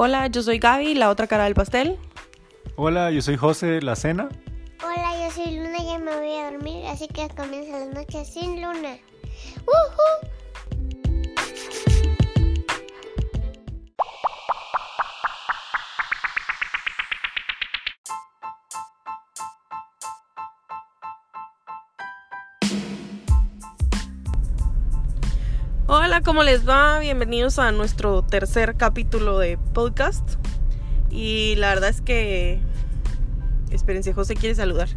Hola, yo soy Gaby, la otra cara del pastel. Hola, yo soy José, la cena. Hola, yo soy Luna y ya me voy a dormir, así que comienza las noches sin luna. ¡Woohoo! Hola, ¿cómo les va? Bienvenidos a nuestro tercer capítulo de podcast. Y la verdad es que... Espérense, José quiere saludar.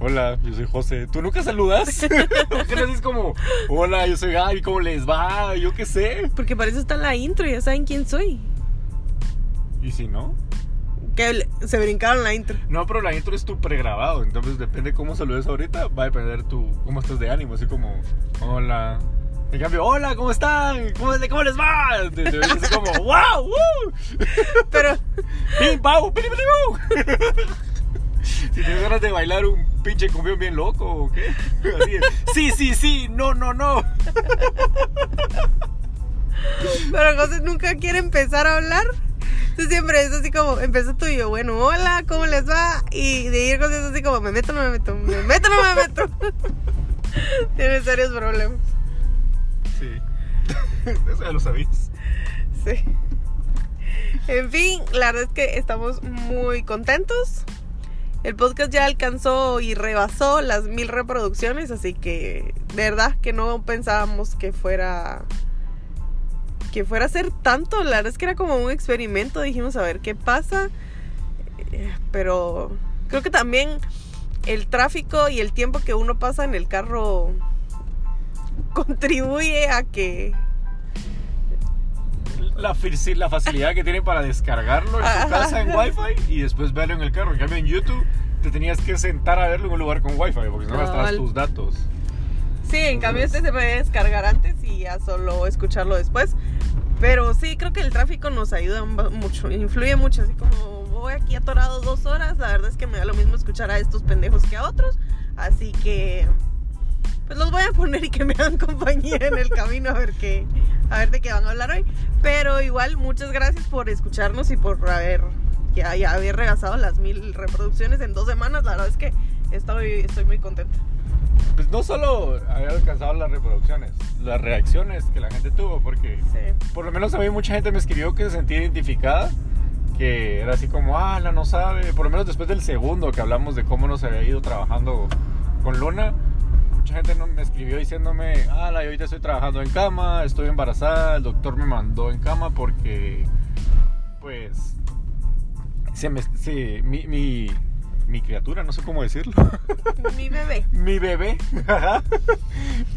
Hola, yo soy José. ¿Tú nunca saludas? ¿Por qué no haces como, hola, yo soy Gaby, ¿cómo les va? Yo qué sé. Porque para eso está la intro, ya saben quién soy. ¿Y si no? Que se brincaron la intro. No, pero la intro es tu pregrabado, entonces depende cómo saludes ahorita, va a depender tu cómo estás de ánimo, así como, hola. En cambio, hola, ¿cómo están? ¿Cómo, cómo les va? Así como, wow, woo. Pero ¡Pim, pau! Si tienes ganas de bailar un pinche cumbión bien loco o qué. Así es. Sí, sí, sí, no, no, no. Pero José nunca quiere empezar a hablar. Entonces siempre es así como, empieza tú y yo, bueno, hola, ¿cómo les va? Y de ir José es así como, me meto, no me meto, me meto, no me meto. Tiene serios problemas. Eso ya lo sabías. Sí. En fin, la verdad es que estamos muy contentos. El podcast ya alcanzó y rebasó las mil reproducciones, así que de verdad que no pensábamos que fuera que fuera a ser tanto. La verdad es que era como un experimento. Dijimos a ver qué pasa, Eh, pero creo que también el tráfico y el tiempo que uno pasa en el carro contribuye a que La, facilidad que tienen para descargarlo en tu casa en Wi-Fi y después verlo en el carro. En cambio, en YouTube te tenías que sentar a verlo en un lugar con Wi-Fi porque si no gastabas tus datos. Sí, en cambio este se puede descargar antes y ya solo escucharlo después. Pero sí, creo que el tráfico nos ayuda mucho, influye mucho. Así como voy aquí atorado dos horas, la verdad es que me da lo mismo escuchar a estos pendejos que a otros. Así que, pues los voy a poner y que me hagan compañía en el camino a ver qué, a ver de qué van a hablar hoy. Pero igual, muchas gracias por escucharnos y por haber, ya, ya haber las mil reproducciones en dos semanas. La verdad es que estoy, estoy muy contenta. Pues no solo haber alcanzado las reproducciones, las reacciones que la gente tuvo, porque Sí. por lo menos a mí mucha gente me escribió que se sentía identificada, que era así como, ah, la no sabe, por lo menos después del segundo que hablamos de cómo nos había ido trabajando con Luna, mucha gente me escribió diciéndome, ah, yo ahorita estoy trabajando en cama, estoy embarazada, el doctor me mandó en cama porque, pues, se me, se- mi, mi, mi criatura, no sé cómo decirlo. Mi bebé. mi bebé,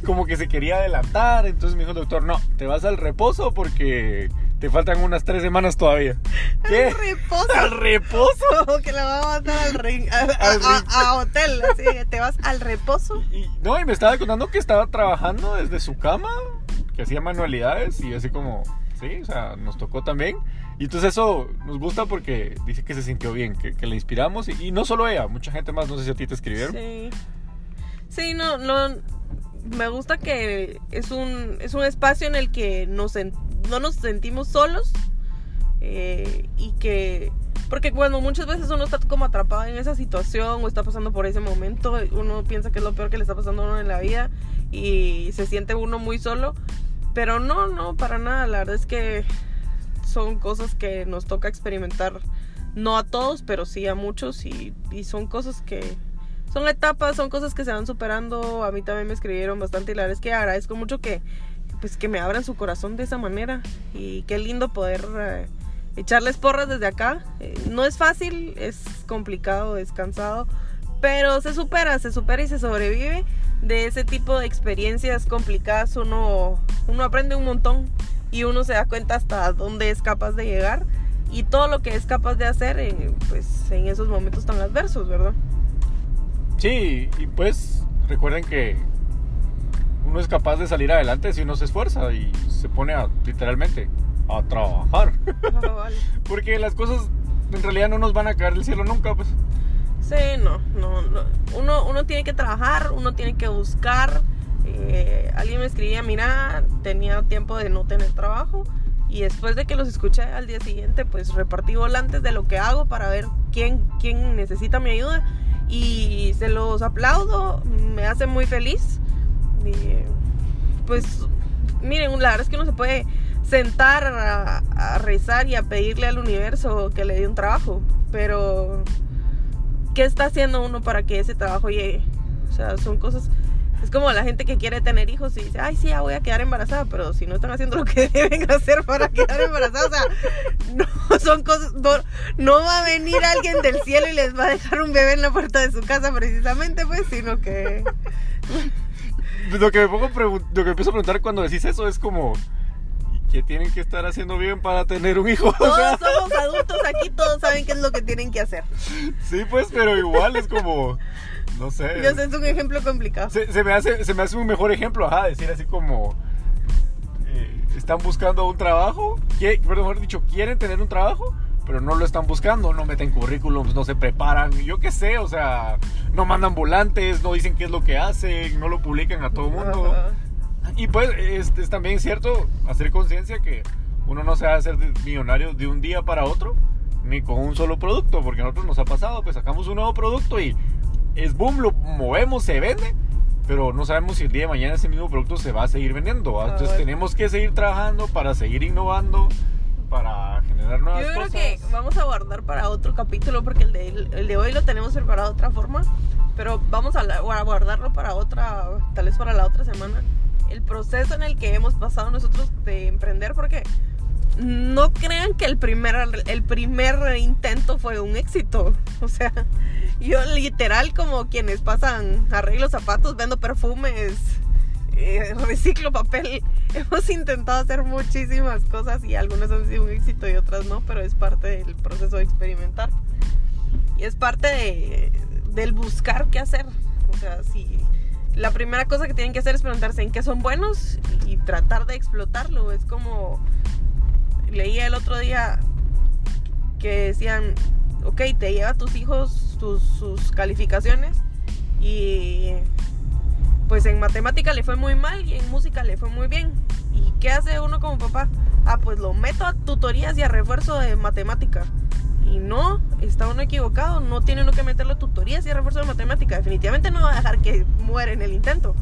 como que se quería adelantar, entonces me dijo el doctor, no, te vas al reposo porque te faltan unas tres semanas todavía. ¿Qué? Al reposo. ¿Al reposo? Como que la va a mandar al ring, a, Al ring. a- a hotel, así te vas al reposo. Y, no, y me estaba contando que estaba trabajando desde su cama, que hacía manualidades y así como, sí, o sea, nos tocó también. Y entonces eso nos gusta porque dice que se sintió bien, que, que le inspiramos y, y no solo ella, mucha gente más, no sé si a ti te escribieron. Sí. Sí, no, no. Me gusta que es un, es un espacio en el que nos no nos sentimos solos. eh, y que. Porque cuando muchas veces uno está como atrapado en esa situación o está pasando por ese momento, uno piensa que es lo peor que le está pasando a uno en la vida y se siente uno muy solo. Pero no, no, para nada. La verdad es que son cosas que nos toca experimentar. No a todos, pero sí a muchos. Y, y son cosas que, son etapas, son cosas que se van superando. A mí también me escribieron bastante y la verdad es que agradezco mucho que, pues, que me abran su corazón de esa manera. Y qué lindo poder eh, echarles porras desde acá. Eh, no es fácil, es complicado, es cansado, pero se supera, se supera y se sobrevive. De ese tipo de experiencias complicadas uno, uno aprende un montón y uno se da cuenta hasta dónde es capaz de llegar y todo lo que es capaz de hacer en, pues, en esos momentos tan adversos, ¿verdad? Sí, y pues recuerden que uno es capaz de salir adelante si uno se esfuerza y se pone a, literalmente a trabajar. Porque las cosas en realidad no nos van a caer del cielo nunca, pues. Sí, no, no, no. Uno, uno tiene que trabajar, uno tiene que buscar. Eh, alguien me escribía, mira, tenía tiempo de no tener trabajo Y después de que los escuché al día siguiente, pues repartí volantes de lo que hago para ver quién, quién necesita mi ayuda. Y se los aplaudo, me hace muy feliz. Pues miren, la verdad es que uno se puede sentar a, a rezar y a pedirle al universo que le dé un trabajo. Pero, ¿qué está haciendo uno para que ese trabajo llegue? O sea, son cosas es como la gente que quiere tener hijos y dice, ay, sí, ya voy a quedar embarazada, pero si no están haciendo lo que deben hacer para quedar embarazada, o sea, no son cosas, no, va a venir alguien del cielo y les va a dejar un bebé en la puerta de su casa precisamente, pues, sino que... Lo que me pongo lo que empiezo a preguntar cuando decís eso es como, ¿qué tienen que estar haciendo bien para tener un hijo? Todos somos adultos aquí, todos saben qué es lo que tienen que hacer. Sí, pues, pero igual es como no sé. Yo sé, es un ejemplo complicado. Se, me hace, se me hace un mejor ejemplo, ajá, decir así como. Eh, están buscando un trabajo, que, mejor dicho, quieren tener un trabajo, pero no lo están buscando, no meten currículums, no se preparan, yo qué sé, o sea, no mandan volantes, no dicen qué es lo que hacen, no lo publican a todo el mundo. Y pues es, es, también cierto hacer conciencia que uno no se va a hacer millonario de un día para otro, ni con un solo producto, porque a nosotros nos ha pasado, pues sacamos un nuevo producto y es boom, lo movemos, se vende, pero no sabemos si el día de mañana ese mismo producto se va a seguir vendiendo. Ah, Entonces tenemos que seguir trabajando para seguir innovando, para generar nuevas cosas. Yo creo que vamos a guardar para otro capítulo porque el de, el de hoy lo tenemos preparado de otra forma, pero vamos a, a guardarlo para otra, tal vez para la otra semana. El proceso en el que hemos pasado nosotros de emprender, porque no crean que el primer, el primer intento fue un éxito. O sea, yo literal como quienes pasan arreglo zapatos, vendo perfumes, eh, reciclo papel. Hemos intentado hacer muchísimas cosas y algunas han sido un éxito y otras no, pero es parte del proceso de experimentar. Y es parte del buscar qué hacer. O sea, si la primera cosa que tienen que hacer es preguntarse en qué son buenos y tratar de explotarlo. Es como leía el otro día que decían, ok, te lleva a tus hijos sus calificaciones y pues en matemática le fue muy mal y en música le fue muy bien. ¿Y qué hace uno como papá? Ah, pues lo meto a tutorías y a refuerzo de matemática. Y no, está uno equivocado, no tiene uno que meterlo a tutorías y a refuerzo de matemática. Definitivamente no va a dejar que muera en el intento.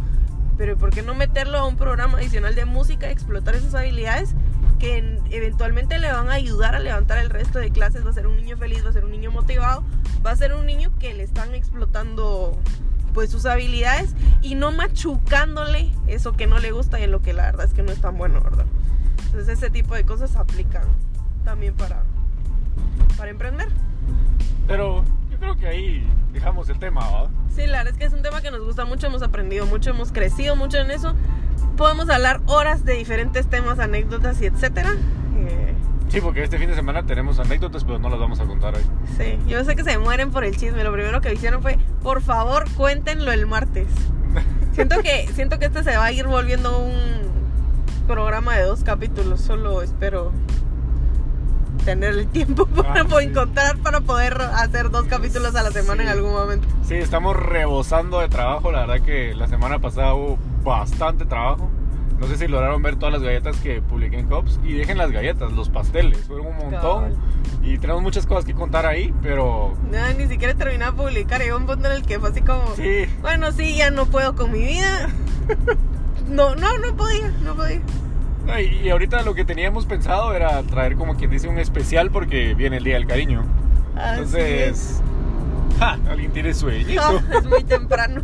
Pero ¿por qué no meterlo a un programa adicional de música, explotar esas habilidades que eventualmente le van a ayudar a levantar el resto de clases, va a ser un niño feliz, va a ser un niño motivado, va a ser un niño que le están explotando pues sus habilidades y no machucándole eso que no le gusta y en lo que la verdad es que no es tan bueno, ¿verdad? Entonces ese tipo de cosas aplican también para, para emprender. Pero creo que ahí dejamos el tema, ¿verdad? Sí, la verdad es que es un tema que nos gusta mucho, hemos aprendido mucho, hemos crecido mucho en eso podemos hablar horas de diferentes temas, anécdotas y etcétera. Eh, sí, porque este fin de semana tenemos anécdotas, pero no las vamos a contar hoy. Sí, yo sé que se mueren por el chisme. Lo primero que hicieron fue, por favor, cuéntenlo el martes. siento que siento que este se va a ir volviendo un programa de dos capítulos. Solo espero tener el tiempo para ah, encontrar para poder hacer dos capítulos a la semana en algún momento. Sí, estamos rebosando de trabajo. La verdad que la semana pasada hubo bastante trabajo. No sé si lograron ver todas las galletas que publiqué en Cops. Y dejen las galletas, los pasteles. Fueron un montón. Y tenemos muchas cosas que contar ahí, pero... No, ni siquiera terminé de publicar. Llegó un punto en el que fue así como... Sí. Bueno, sí, ya no puedo con mi vida. no, no, no podía, no podía. Y, ahorita lo que teníamos pensado era traer como quien dice un especial porque viene el Día del Cariño. Entonces... Ja, alguien tiene sueño. es muy temprano.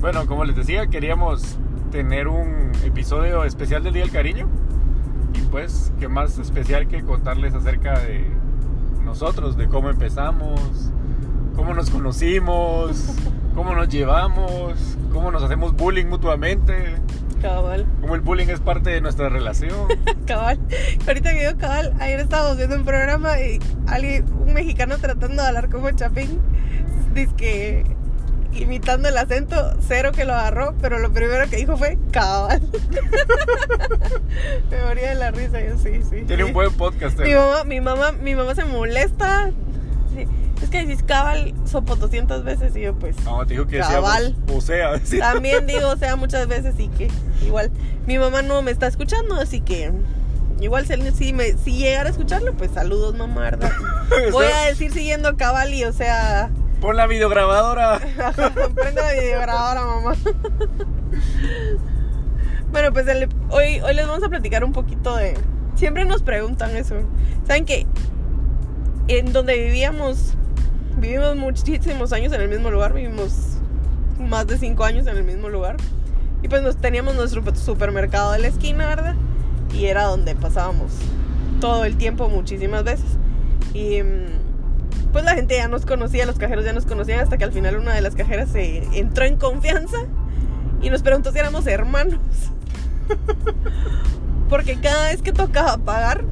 Bueno, como les decía, queríamos tener un episodio especial del Día del Cariño. Pues, qué más especial que contarles acerca de nosotros, de cómo empezamos, cómo nos conocimos, cómo nos llevamos, cómo nos hacemos bullying mutuamente. Cabal. Como el bullying es parte de nuestra relación. cabal. Ahorita que digo cabal, ayer estábamos viendo un programa y alguien, un mexicano tratando de hablar como Chapín, dice que imitando el acento, cero que lo agarró, pero lo primero que dijo fue cabal. Me moría de la risa, yo sí, sí. Tiene un buen podcast. Mi él. mamá, mi mamá, mi mamá se molesta. Sí, Es que decís cabal sopo 200 veces y yo pues No, te dijo que decíamos, Cabal. o sea, sí. también digo, o sea, muchas veces y que igual mi mamá no me está escuchando, así que igual si, me, si llegara a escucharlo, pues saludos mamá, ¿verdad? Voy a decir siguiendo a cabal y o sea, Pon la videograbadora. prende la videograbadora mamá. Bueno, pues hoy, hoy les vamos a platicar un poquito de... Siempre nos preguntan eso. ¿Saben que En donde vivíamos, vivimos muchísimos años en el mismo lugar, vivimos más de cinco años en el mismo lugar. Y pues nos teníamos nuestro supermercado de la esquina, ¿verdad? Y era donde pasábamos todo el tiempo muchísimas veces. Y mm, pues la gente ya nos conocía, los cajeros ya nos conocían hasta que al final una de las cajeras se entró en confianza y nos preguntó si éramos hermanos. Porque cada vez que tocaba pagar,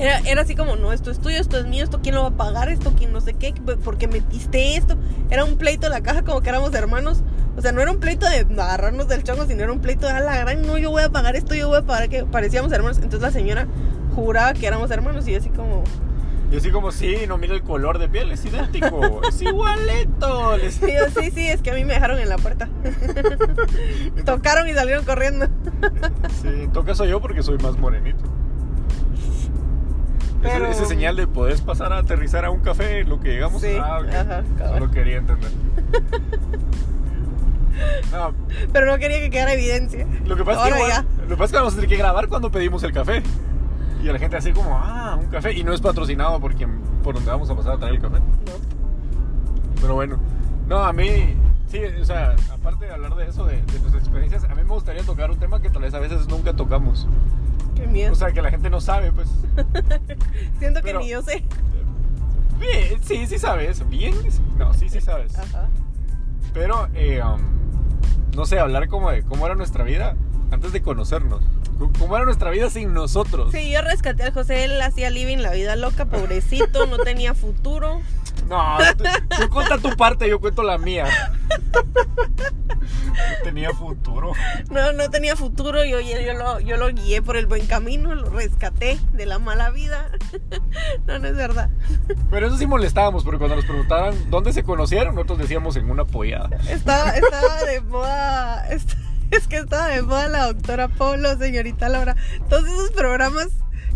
era, era así como, no, esto es tuyo, esto es mío, esto quién lo va a pagar, esto quién no sé qué, porque metiste esto. Era un pleito de la caja como que éramos hermanos. O sea, no era un pleito de agarrarnos del chongo, sino era un pleito de a la gran, no, yo voy a pagar esto, yo voy a pagar que parecíamos hermanos. Entonces la señora juraba que éramos hermanos y así como, Y así como, sí, no mira el color de piel, es idéntico, es igualito. Les- y yo, sí, sí, es que a mí me dejaron en la puerta. Tocaron y salieron corriendo. Sí, en todo caso yo porque soy más morenito. Ese- Pero- Ese, señal de podés pasar a aterrizar a un café lo que llegamos. Sí, ah, ok. ajá, cabal. Solo quería entender. No, Pero no quería que quedara evidencia. lo que pasa es que, lo que pasa es que vamos a tener que grabar cuando pedimos el café. Y la gente así como, ah, un café. Y no es patrocinado por, quien, por donde vamos a pasar a traer el café. No. Pero bueno, no, a mí, sí, o sea, aparte de hablar de eso, de, de tus experiencias, a mí me gustaría tocar un tema que tal vez a veces nunca tocamos. Qué miedo. O sea, que la gente no sabe, pues. Siento que ni yo sé. Bien, sí, sí sabes. Bien, no, sí, sí sabes. Ajá. Pero, eh, um, no sé, hablar como de cómo era nuestra vida antes de conocernos. ¿Cómo era nuestra vida sin nosotros? Sí, yo rescaté al José, él hacía living la vida loca, pobrecito, no tenía futuro. No, tú, tú cuenta tu parte, yo cuento la mía. No tenía futuro. No, no tenía futuro, yo, yo, yo lo, yo lo guié por el buen camino, lo rescaté de la mala vida. No, no es verdad. Pero eso sí molestábamos, porque cuando nos preguntaban dónde se conocieron, nosotros decíamos en una pollada. Estaba, estaba de moda, es que estaba de moda la doctora Polo, señorita Laura. Todos esos programas,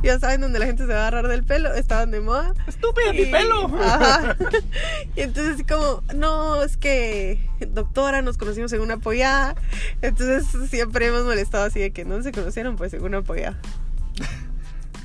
ya saben, donde la gente se va a agarrar del pelo, estaban de moda. ¡Estúpida, mi pelo! Ajá. Y entonces como, no, es que doctora, nos conocimos en una pollada. Entonces siempre hemos molestado así de que no se conocieron pues en una pollada.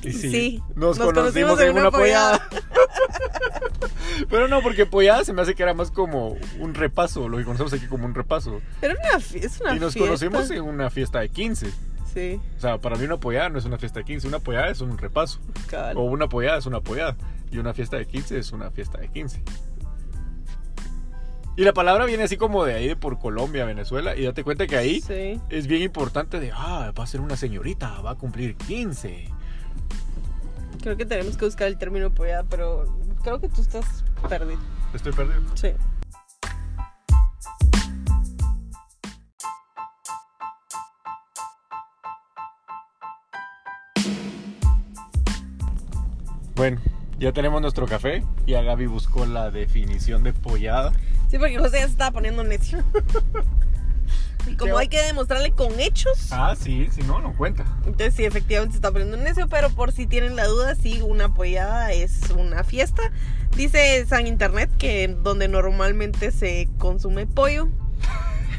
Y Sí, nos, conocimos, en una pollada. Pero no, porque pollada se me hace que era más como un repaso, lo que conocemos aquí como un repaso. Era una, es una y nos fiesta. conocimos en una fiesta de 15. Sí, O sea, para mí una pollada no es una fiesta de 15, una pollada es un repaso. cabal. O una pollada es una pollada. Y una fiesta de 15 es una fiesta de 15. Y la palabra viene así como de ahí, de por Colombia, Venezuela. Y date cuenta que ahí Sí. es bien importante de, ah, va a ser una señorita, va a cumplir 15. Creo que tenemos que buscar el término pollada, pero creo que tú estás perdido. Estoy perdido. Sí. Bueno, ya tenemos nuestro café. Y a Gaby buscó la definición de pollada. Sí, porque José ya se estaba poniendo necio. Y como hay que demostrarle con hechos, Ah, sí, si no, no cuenta. entonces sí, efectivamente se está poniendo necio, pero por si tienen la duda, sí, una pollada es una fiesta. Dice San Internet que donde normalmente se consume pollo.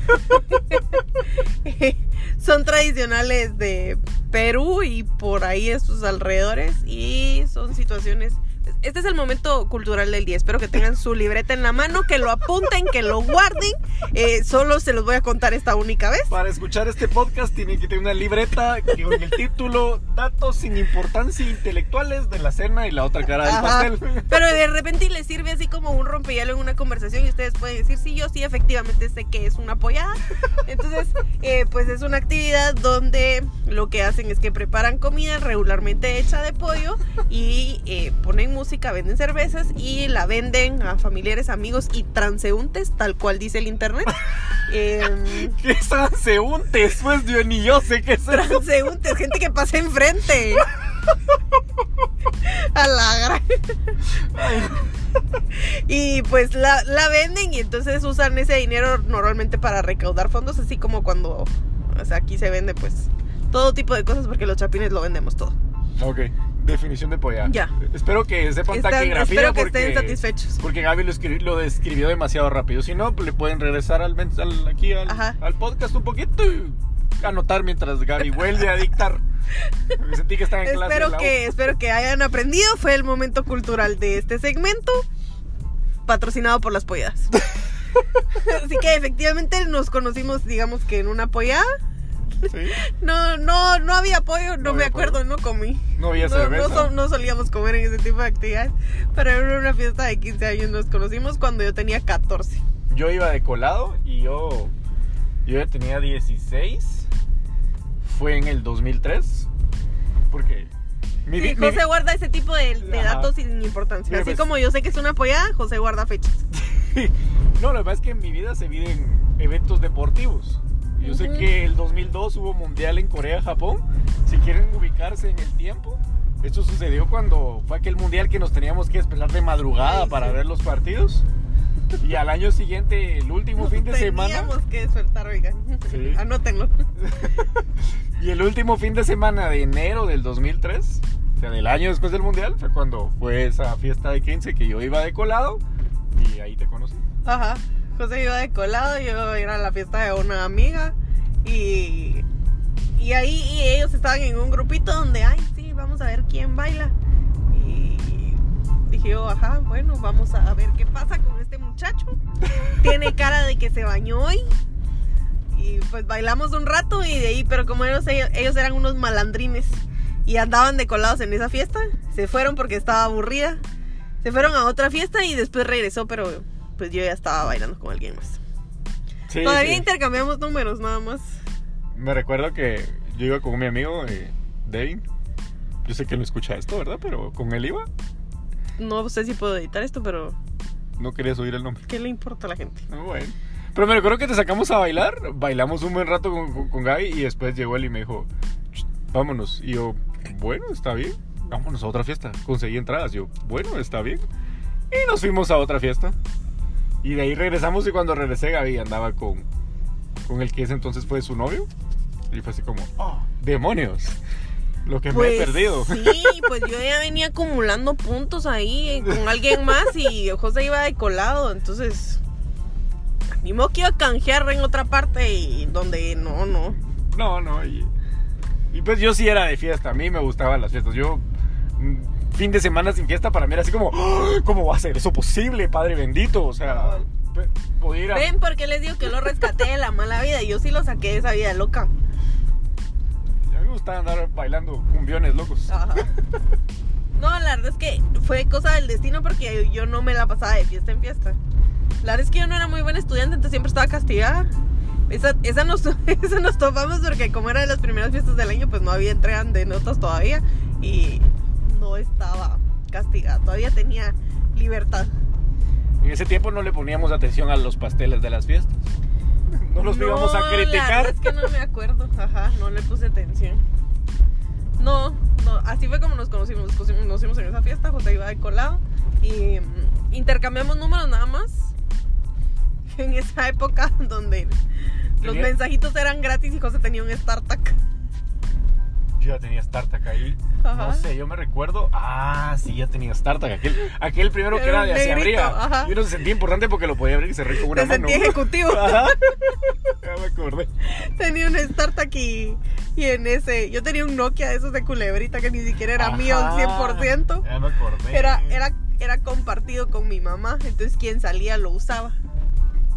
son tradicionales de Perú y por ahí estos alrededores y son situaciones este es el momento cultural del día. Espero que tengan su libreta en la mano, que lo apunten, que lo guarden. Eh, solo se los voy a contar esta única vez. Para escuchar este podcast tienen que tener una libreta con el título Datos sin importancia intelectuales de la cena y la otra cara del Ajá. pastel. Pero de repente les sirve así como un rompehielo en una conversación y ustedes pueden decir, sí, yo sí, efectivamente sé que es una pollada. Entonces, eh, pues es una actividad donde lo que hacen es que preparan comida regularmente hecha de pollo y eh, ponen música música, venden cervezas y la venden a familiares, amigos y transeúntes, tal cual dice el internet. Em, ¿Qué es transeúntes? Pues yo ni yo sé qué es transeúntes, gente que pasa enfrente. A la gran. Y pues la, la venden y entonces usan ese dinero normalmente para recaudar fondos, así como cuando o sea, aquí se vende pues todo tipo de cosas porque los chapines lo vendemos todo. Ok, definición de polla. Ya. Espero que sepan Están- taquigrafía espero que porque, estén satisfechos. Porque Gaby lo, escri- lo describió demasiado rápido. Si no, le pueden regresar al, al- aquí al, podcast un poquito y anotar mientras Gaby vuelve a dictar. Porque sentí que estaba en clase. Espero que, espero que hayan aprendido. Fue el momento cultural de este segmento. Patrocinado por las polladas. Así que efectivamente nos conocimos, digamos que en una pollada. Sí, No, no, no había pollo, no, No me había acuerdo, no comí. No había No, cerveza. no so- no solíamos comer en ese tipo de actividades. Pero en una fiesta de 15 años nos conocimos cuando yo tenía 14. Yo iba de colado y yo, yo ya tenía 16. Fue en el 2003. Porque mi, Sí, vi- mi José guarda ese tipo de, de datos sin importancia. Mira, Así pues- como yo sé que es una pollada, José guarda fechas. No, lo que pasa es que en mi vida se vive en eventos deportivos. Yo sé que el 2002 hubo mundial en Corea, Japón. Si quieren ubicarse en el tiempo, esto sucedió cuando fue aquel mundial que nos teníamos que esperar de madrugada Ay, para sí. ver los partidos. Y al año siguiente, el último fin de semana, Teníamos que despertar, oigan. Sí. Anótenlo. y el último fin de semana de enero del 2003, o sea, del año después del mundial, fue cuando fue esa fiesta de 15 que yo iba de colado y ahí te conocí. Ajá. José iba de colado, yo era a la fiesta de una amiga y, y ahí y ellos estaban en un grupito donde, ay, sí, vamos a ver quién baila. Y dije yo, ajá, bueno, vamos a ver qué pasa con este muchacho. Tiene cara de que se bañó hoy. Y pues bailamos un rato y de ahí, pero como ellos, ellos eran unos malandrines y andaban de colados en esa fiesta, se fueron porque estaba aburrida. Se fueron a otra fiesta y después regresó, pero pues yo ya estaba bailando con alguien más. Sí, Todavía sí. intercambiamos números nada más. Me recuerdo que yo iba con mi amigo, eh, Devin. Yo sé que no escucha esto, ¿verdad? Pero con él iba. No sé si puedo editar esto, pero No querías oír el nombre. ¿qué le importa a la gente? Bueno. Pero me recuerdo que te sacamos a bailar. Bailamos un buen rato con, con, con Gaby y después llegó él y me dijo, "Ch, vámonos. Y yo, bueno, está bien. Vámonos a otra fiesta. Conseguí entradas. Yo, bueno, está bien. Y nos fuimos a otra fiesta. Y de ahí regresamos y cuando regresé Gaby andaba con, con el que ese entonces fue su novio. Y fue así como, oh, demonios. Lo que me he perdido. Pues Sí, pues yo ya venía acumulando puntos ahí eh, con alguien más y José iba de colado, entonces ni modo que iba a canjear en otra parte y donde no, no. No, no. Y, y pues yo sí era de fiesta. A mí me gustaban las fiestas. Yo, fin de semana sin fiesta, para mí era así como, "Ah, ¿cómo va a ser eso posible, Padre bendito? O sea, pe- podía ir a- Ven porque les digo que lo rescaté de la mala vida, yo sí lo saqué de esa vida loca. A mí me gustaba andar bailando cumbiones locos. Ajá. No, la verdad es que fue cosa del destino porque yo no me la pasaba de fiesta en fiesta. La verdad es que yo no era muy buena estudiante, entonces siempre estaba castigada. Esa, esa, nos, esa nos topamos porque como era de las primeras fiestas del año, pues no había entrega de notas todavía y no estaba castigada, todavía tenía libertad. En ese tiempo no le poníamos atención a los pasteles de las fiestas. No los íbamos a La verdad criticar. es que no me acuerdo, ajá, no le puse atención. No, no, así fue como nos conocimos, nos conocimos, en esa fiesta, José iba de colado y mm, intercambiamos números nada más. En esa época donde los mensajitos eran gratis y José tenía un StarTac. Yo ya tenía StarTac ahí. Ajá. No sé, yo me recuerdo. Ah, sí, ya tenía StarTac. Aquel, aquel primero que era de negrito, abría. ajá. Y uno se sentía importante porque lo podía abrir y cerrar con una Te mano. sentí ejecutivo. Ajá. Ya me acordé. tenía un StarTac y, y en ese, yo tenía un Nokia de esos de culebrita que ni siquiera era mío al Ajá. 100%. Ya me acordé. Era, era, era compartido con mi mamá, entonces quien salía lo usaba.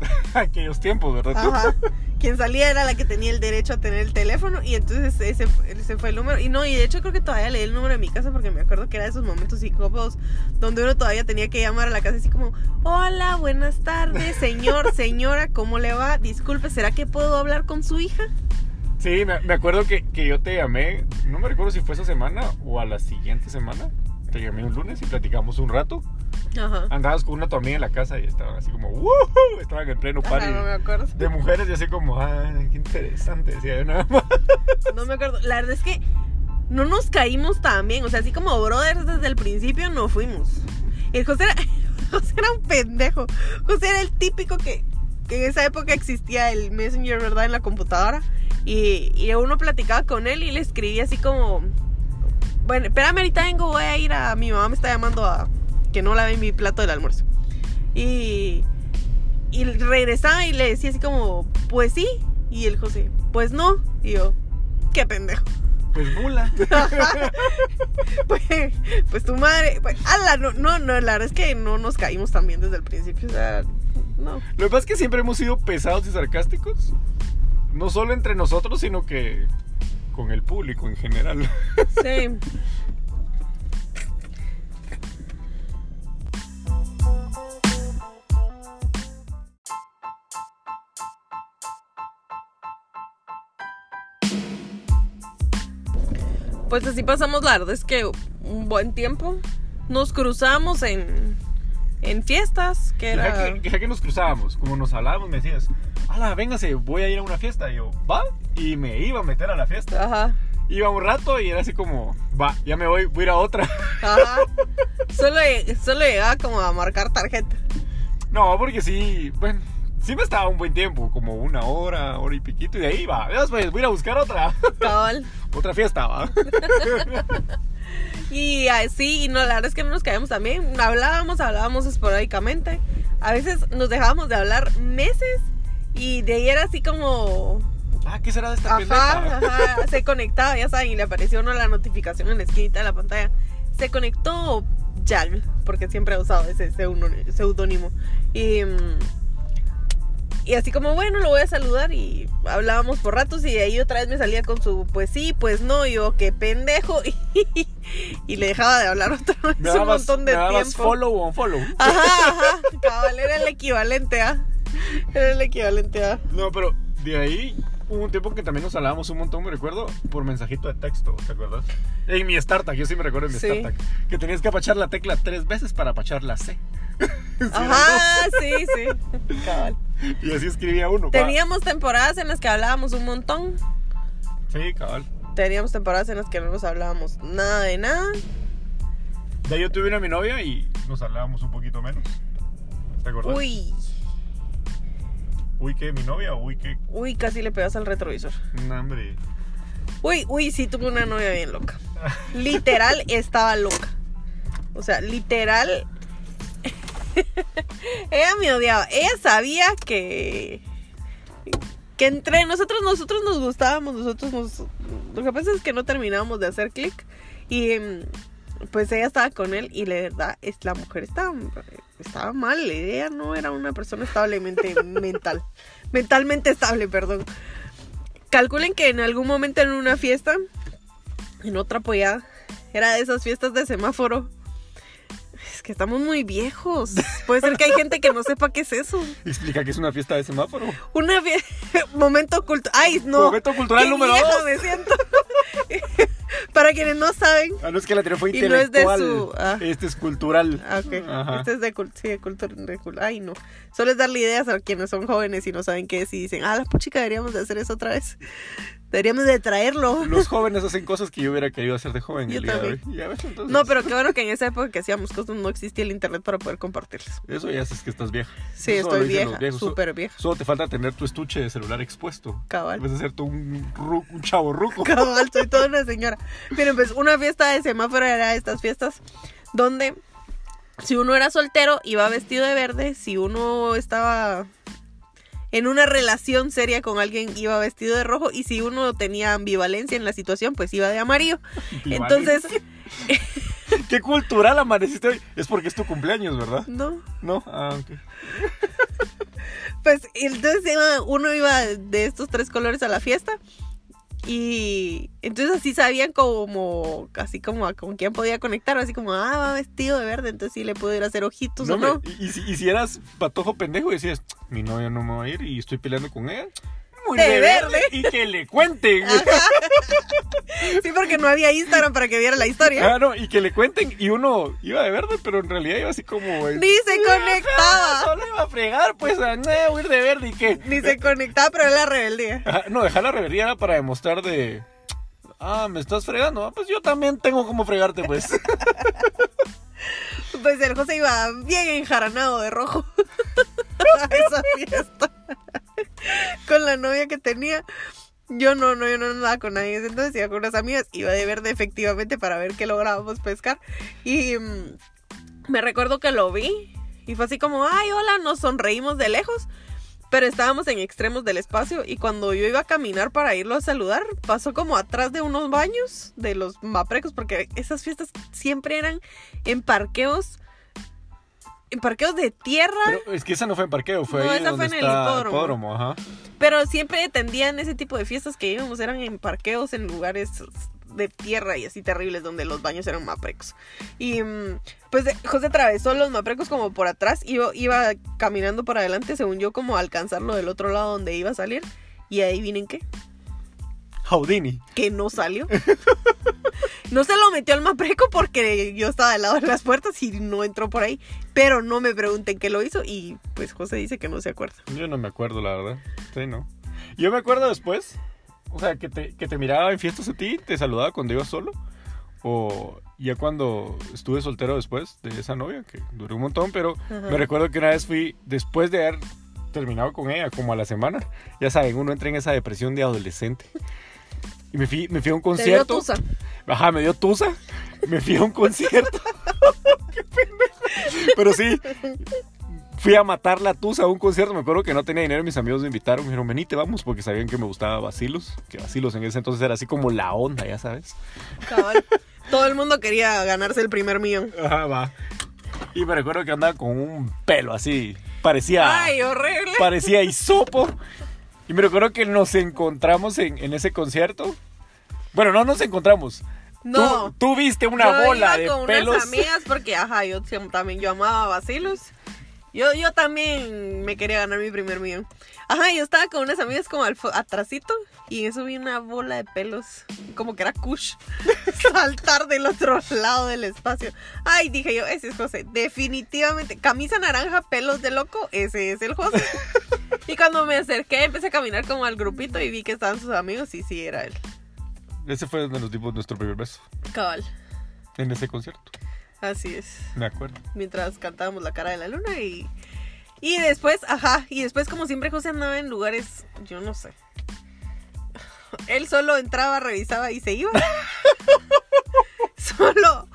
Aquellos tiempos, ¿verdad? Ajá. Quien salía era la que tenía el derecho a tener el teléfono y entonces ese, ese fue el número. Y no, y de hecho creo que todavía leí el número de mi casa porque me acuerdo que era de esos momentos incómodos donde uno todavía tenía que llamar a la casa así como, hola, buenas tardes, señor, señora, ¿cómo le va? Disculpe, ¿será que puedo hablar con su hija? Sí, me, me acuerdo que, que yo te llamé. No me recuerdo si fue esa semana o a la siguiente semana. Te llamé un lunes y platicamos un rato. Ajá. Andabas con una tu amiga en la casa y estaban así como, ¡Woohoo! Estaban en pleno Ajá, party no me acuerdo. de mujeres y así como, ¡ah, qué interesante! Decía yo nada más. No me acuerdo. La verdad es que no nos caímos tan bien. O sea, así como brothers desde el principio no fuimos. El José era, José era un pendejo. José era el típico que, que en esa época existía el Messenger, ¿verdad? En la computadora. Y, y uno platicaba con él y le escribía así como... Bueno, espérame, ahorita vengo, voy a ir a... Mi mamá me está llamando a que no lave mi plato del almuerzo. Y, y regresaba y le decía así como, pues sí. Y el José, pues no. Y yo, qué pendejo. Pues mula. Pues, pues tu madre, pues, ala, no, no, no, la verdad es que no nos caímos tan bien desde el principio, o sea, no. Lo que pasa es que siempre hemos sido pesados y sarcásticos. No solo entre nosotros, sino que con el público en general. Sí. Pues así pasamos, la es que un buen tiempo. Nos cruzamos en, en fiestas, que Ya era... que, ya que nos cruzábamos, como nos hablábamos, me decías, ala, véngase, voy a ir a una fiesta. Y yo, va, y me iba a meter a la fiesta. Ajá, Iba un rato y era así como, va, ya me voy, voy a ir a otra. ajá. Solo, solo llegaba como a marcar tarjeta. No, porque sí, bueno, sí me estaba un buen tiempo, como una hora, hora y piquito, y de ahí va, pues, voy a ir a buscar otra, Cabal. otra fiesta, va. Y así, y no, la verdad es que no nos caíamos también. Hablábamos, hablábamos esporádicamente. A veces nos dejábamos de hablar meses y de ahí era así como. Ah, ¿qué será de esta Ajá, ajá, se conectaba, ya saben, y le apareció uno la notificación en la esquinita de la pantalla. Se conectó Jag, porque siempre ha usado ese pseudo- seudónimo. Y, mm, y así como, bueno, lo voy a saludar y hablábamos por ratos y de ahí otra vez me salía con su, pues sí, pues no, y yo, qué pendejo. Y, y le dejaba de hablar otra vez Me un montón de me tiempo. follow o unfollow. Ajá, ajá, cabal, era el equivalente a. Era el equivalente a. No, pero de ahí hubo un tiempo que también nos hablábamos un montón, me recuerdo, por mensajito de texto, ¿te acuerdas? En mi StarTag, yo sí me recuerdo en mi Sí. StarTag, que tenías que apachar la tecla tres veces para apachar la C. Sí, Ajá, sí, sí. Cabal. Y así escribía uno. Teníamos temporadas en las que hablábamos un montón. Sí, cabal. Teníamos temporadas en las que no nos hablábamos nada de nada. Ahí yo tuve una mi novia y nos hablábamos un poquito menos. ¿Te acuerdas? Uy, Uy, ¿qué? ¿Mi novia? Uy, ¿qué? uy, casi le pegas al retrovisor. No, hombre. Uy, uy, sí tuve una novia bien loca. Literal estaba loca. O sea, literal. Ella me odiaba. Ella sabía que. Que entre nosotros, nosotros nos gustábamos, nosotros nos. Lo que pasa es que no terminábamos de hacer clic. Y mm, pues ella estaba con él y la verdad es la mujer estaba, estaba mal. Ella no era una persona establemente mental. Mentalmente estable, perdón. Calculen que en algún momento en una fiesta, en otra apoyada, era de esas fiestas de semáforo. Es que estamos muy viejos. Puede ser que hay gente que no sepa qué es eso. Explica que es una fiesta de semáforo. Una fiesta. Momento cultural. ¡Ay, no! Momento cultural Qué número vieja dos. me siento. Para quienes no saben. Ah, no es que la anterior fue Y no es de intelectual. su- ah. Este es cultural. Ah, ok. Ajá. Este es de cultura. Sí, de cultura. Ay, no. Solo es darle ideas a quienes son jóvenes y no saben qué es y dicen, ah, la puchica, deberíamos de hacer eso otra vez. Deberíamos de traerlo. Los jóvenes hacen cosas que yo hubiera querido hacer de joven. Yo el día de hoy. Ya ves, entonces, No, pero qué bueno que en esa época que hacíamos cosas no existía el internet para poder compartirlas. Eso ya es que estás vieja. Sí, Eso estoy vieja, súper vieja. Solo te falta tener tu estuche de celular expuesto. Cabal. Vas a ser tú un chavo ruco. Cabal, soy toda una señora. Miren, pues una fiesta de semáforo era estas fiestas donde si uno era soltero iba vestido de verde, si uno estaba en una relación seria con alguien iba vestido de rojo y si uno tenía ambivalencia en la situación pues iba de amarillo. Entonces, Qué cultural amaneciste hoy. Es porque es tu cumpleaños, ¿verdad? no, No. Ah, ok. pues entonces uno iba de estos tres colores a la fiesta. Y entonces así sabían como, así como a con quién podía conectar, así como, ah, va vestido de verde, entonces sí le puedo ir a hacer ojitos No, o no. y, y si, y si eras patojo pendejo y decías, mi novia no me va a ir y estoy peleando con ella, ir De de, verde. verde y que le cuenten. Sí, porque no había Instagram para que viera la historia. Ah, no, y que le cuenten. Y uno iba de verde, pero en realidad iba así como. eh, Ni se Ajá, conectaba. Solo iba a fregar, pues, a no, ir de verde y qué. Ni se conectaba, pero era la rebeldía. Ajá, no, dejar la rebeldía era para demostrar de. Ah, me estás fregando. Ah, pues yo también tengo como fregarte, pues. Pues el José iba bien enjaranado de rojo a esa fiesta. Con la novia que tenía. Yo no, no, yo no andaba con nadie. Entonces iba con unas amigas, iba de verde efectivamente para ver qué lográbamos pescar. Y mm, me recuerdo que lo vi y fue así como, ay, hola, nos sonreímos de lejos. Pero estábamos en extremos del espacio y cuando yo iba a caminar para irlo a saludar, pasó como atrás de unos baños de los maprecos, porque esas fiestas siempre eran en parqueos, en parqueos de tierra, pero, Pero es que esa no fue en parqueo, fue No, ahí esa donde fue en el hipódromo. ajá. siempre tendían ese tipo de fiestas que íbamos, eran en parqueos, en lugares de tierra y así terribles donde los baños eran maprecos. Y mm, pues José atravesó los maprecos como por atrás y yo iba caminando por adelante, según yo, como a alcanzarlo del otro lado donde iba a salir. Y ahí vienen qué? Houdini. Que no salió. No se lo metió al mapreco porque yo estaba del lado de las puertas y no entró por ahí. Pero no me pregunten qué lo hizo y pues José dice que no se acuerda. Yo no me acuerdo, la verdad. Sí, no. Yo me acuerdo después, o sea, que te, que te miraba en fiestas a ti, te saludaba cuando ibas solo. O ya cuando estuve soltero después de esa novia, que duró un montón, pero Ajá. me recuerdo que una vez fui, después de haber terminado con ella, como a la semana, ya saben, uno entra en esa depresión de adolescente. Y me fui, me fui a un Te dio concierto. tusa. Ajá, me dio tusa. Me fui a un concierto. Qué pendejo. Pero sí, fui a matar la tusa a un concierto. Me acuerdo que no tenía dinero. Mis amigos me invitaron. Me dijeron, venite, vamos, porque sabían que me gustaba Basilos. Que Basilos en ese entonces era así como la onda, ya sabes. Cabal. Todo el mundo quería ganarse el primer millón. Ajá, va. Y me recuerdo que andaba con un pelo así. Parecía. Ay, horrible. parecía hisopo. Y me recuerdo que nos encontramos en, en ese concierto. Bueno, no nos encontramos. No. Tú, tú viste una Yo bola iba de con pelos. unas amigas porque, ajá, yo también yo amaba a Basilos. Yo, yo también me quería ganar mi primer millón. Ajá, yo estaba con unas amigas como al atrasito y eso vi una bola de pelos, como que era Kush, saltar del otro lado del espacio. Ay, dije yo, ese es José, definitivamente. Camisa naranja, pelos de loco, ese es el José. Y cuando me acerqué, empecé a caminar como al grupito y vi que estaban sus amigos y sí, era él. Ese fue donde nos dimos nuestro primer beso. Cabal, En ese concierto. así es. Me acuerdo. mientras cantábamos la cara de la luna y y después, ajá, y después como siempre José andaba en lugares, yo no sé. Él solo entraba, revisaba y se iba. solo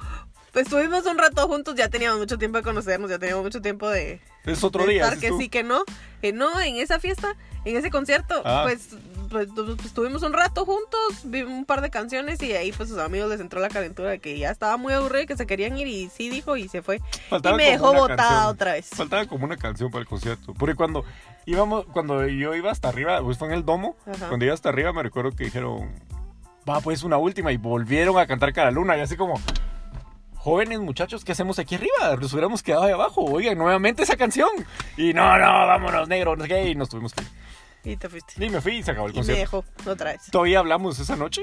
estuvimos un rato juntos, ya teníamos mucho tiempo de conocernos, ya teníamos mucho tiempo de, Es otro de día. estar que tú. sí que no. Eh, no, en esa fiesta, en ese concierto, Ah. pues, pues, pues, estuvimos un rato juntos, vimos un par de canciones y ahí pues sus amigos les entró la calentura de que ya estaba muy aburrido y que se querían ir y sí dijo y se fue. Faltaba y me dejó botada canción. otra vez. Faltaba como una canción para el concierto. Porque cuando íbamos, cuando yo iba hasta arriba, pues fue en el domo, Ajá. cuando iba hasta arriba me recuerdo que dijeron, va pues una última y volvieron a cantar Cara Luna y así como, jóvenes muchachos, ¿qué hacemos aquí arriba? Nos hubiéramos quedado ahí abajo, oigan, nuevamente esa canción. Y no, no, vámonos negros, no sé qué, y nos tuvimos que ir. Y te fuiste. Y me fui y se acabó el Y me concierto. dejó otra vez. Todavía hablamos esa noche.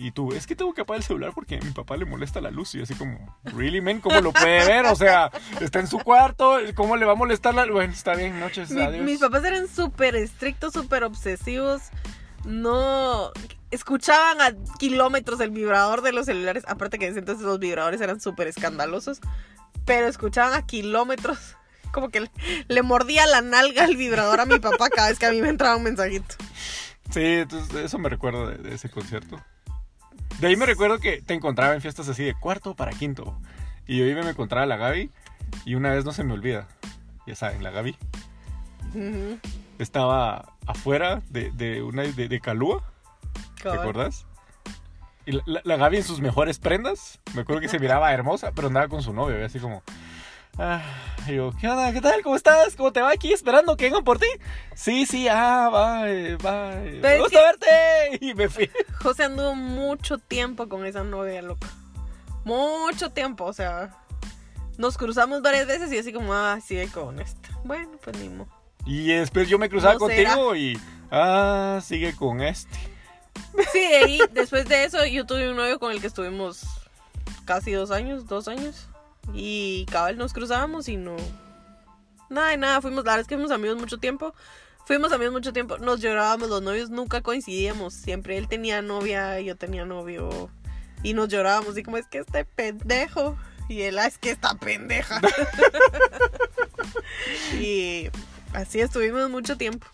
Y tú, es que tengo que apagar el celular porque a mi papá le molesta la luz. Y así como, ¿really, man? ¿Cómo lo puede ver? O sea, está en su cuarto. ¿Cómo le va a molestar la Bueno, está bien, noches, Mi- adiós. mis papás eran súper estrictos, súper obsesivos. No escuchaban a kilómetros el vibrador de los celulares. Aparte que en ese entonces los vibradores eran súper escandalosos. Pero escuchaban a kilómetros. Como que le, le mordía la nalga al vibrador a mi papá cada vez que a mí me entraba un mensajito. Sí, entonces eso me recuerdo de, de ese concierto. De ahí me recuerdo que te encontraba en fiestas así de cuarto para quinto. Y yo iba y me encontraba a la Gaby. Y una vez no se me olvida. Ya saben, la Gaby estaba afuera de, de una de, de Calúa. ¿Te acuerdas? Y la, la- la Gaby en sus mejores prendas. Me acuerdo que se miraba hermosa, pero andaba con su novio. así como. Ah, y yo, ¿qué onda? ¿Qué tal? ¿Cómo estás? ¿Cómo te va aquí esperando que vengan por ti? Sí, sí, ah, eh, Pero Me gusta verte. Y me fui. José anduvo mucho tiempo con esa novia loca. Mucho tiempo, o sea. Nos cruzamos varias veces y así como, ah, sí, con esta. Bueno, pues ni modo. Y después yo me cruzaba No será. contigo y. Ah, sigue con este. Sí, de ahí, después de eso, yo tuve un novio con el que estuvimos casi dos años, dos años. Y cabal nos cruzábamos y no. Nada de nada, fuimos, la verdad es que fuimos amigos mucho tiempo. Fuimos amigos mucho tiempo, nos llorábamos, los novios nunca coincidíamos. Siempre él tenía novia, yo tenía novio. Y nos llorábamos, y como es que este pendejo. Y él, "Ah, es que esta pendeja. y así estuvimos mucho tiempo.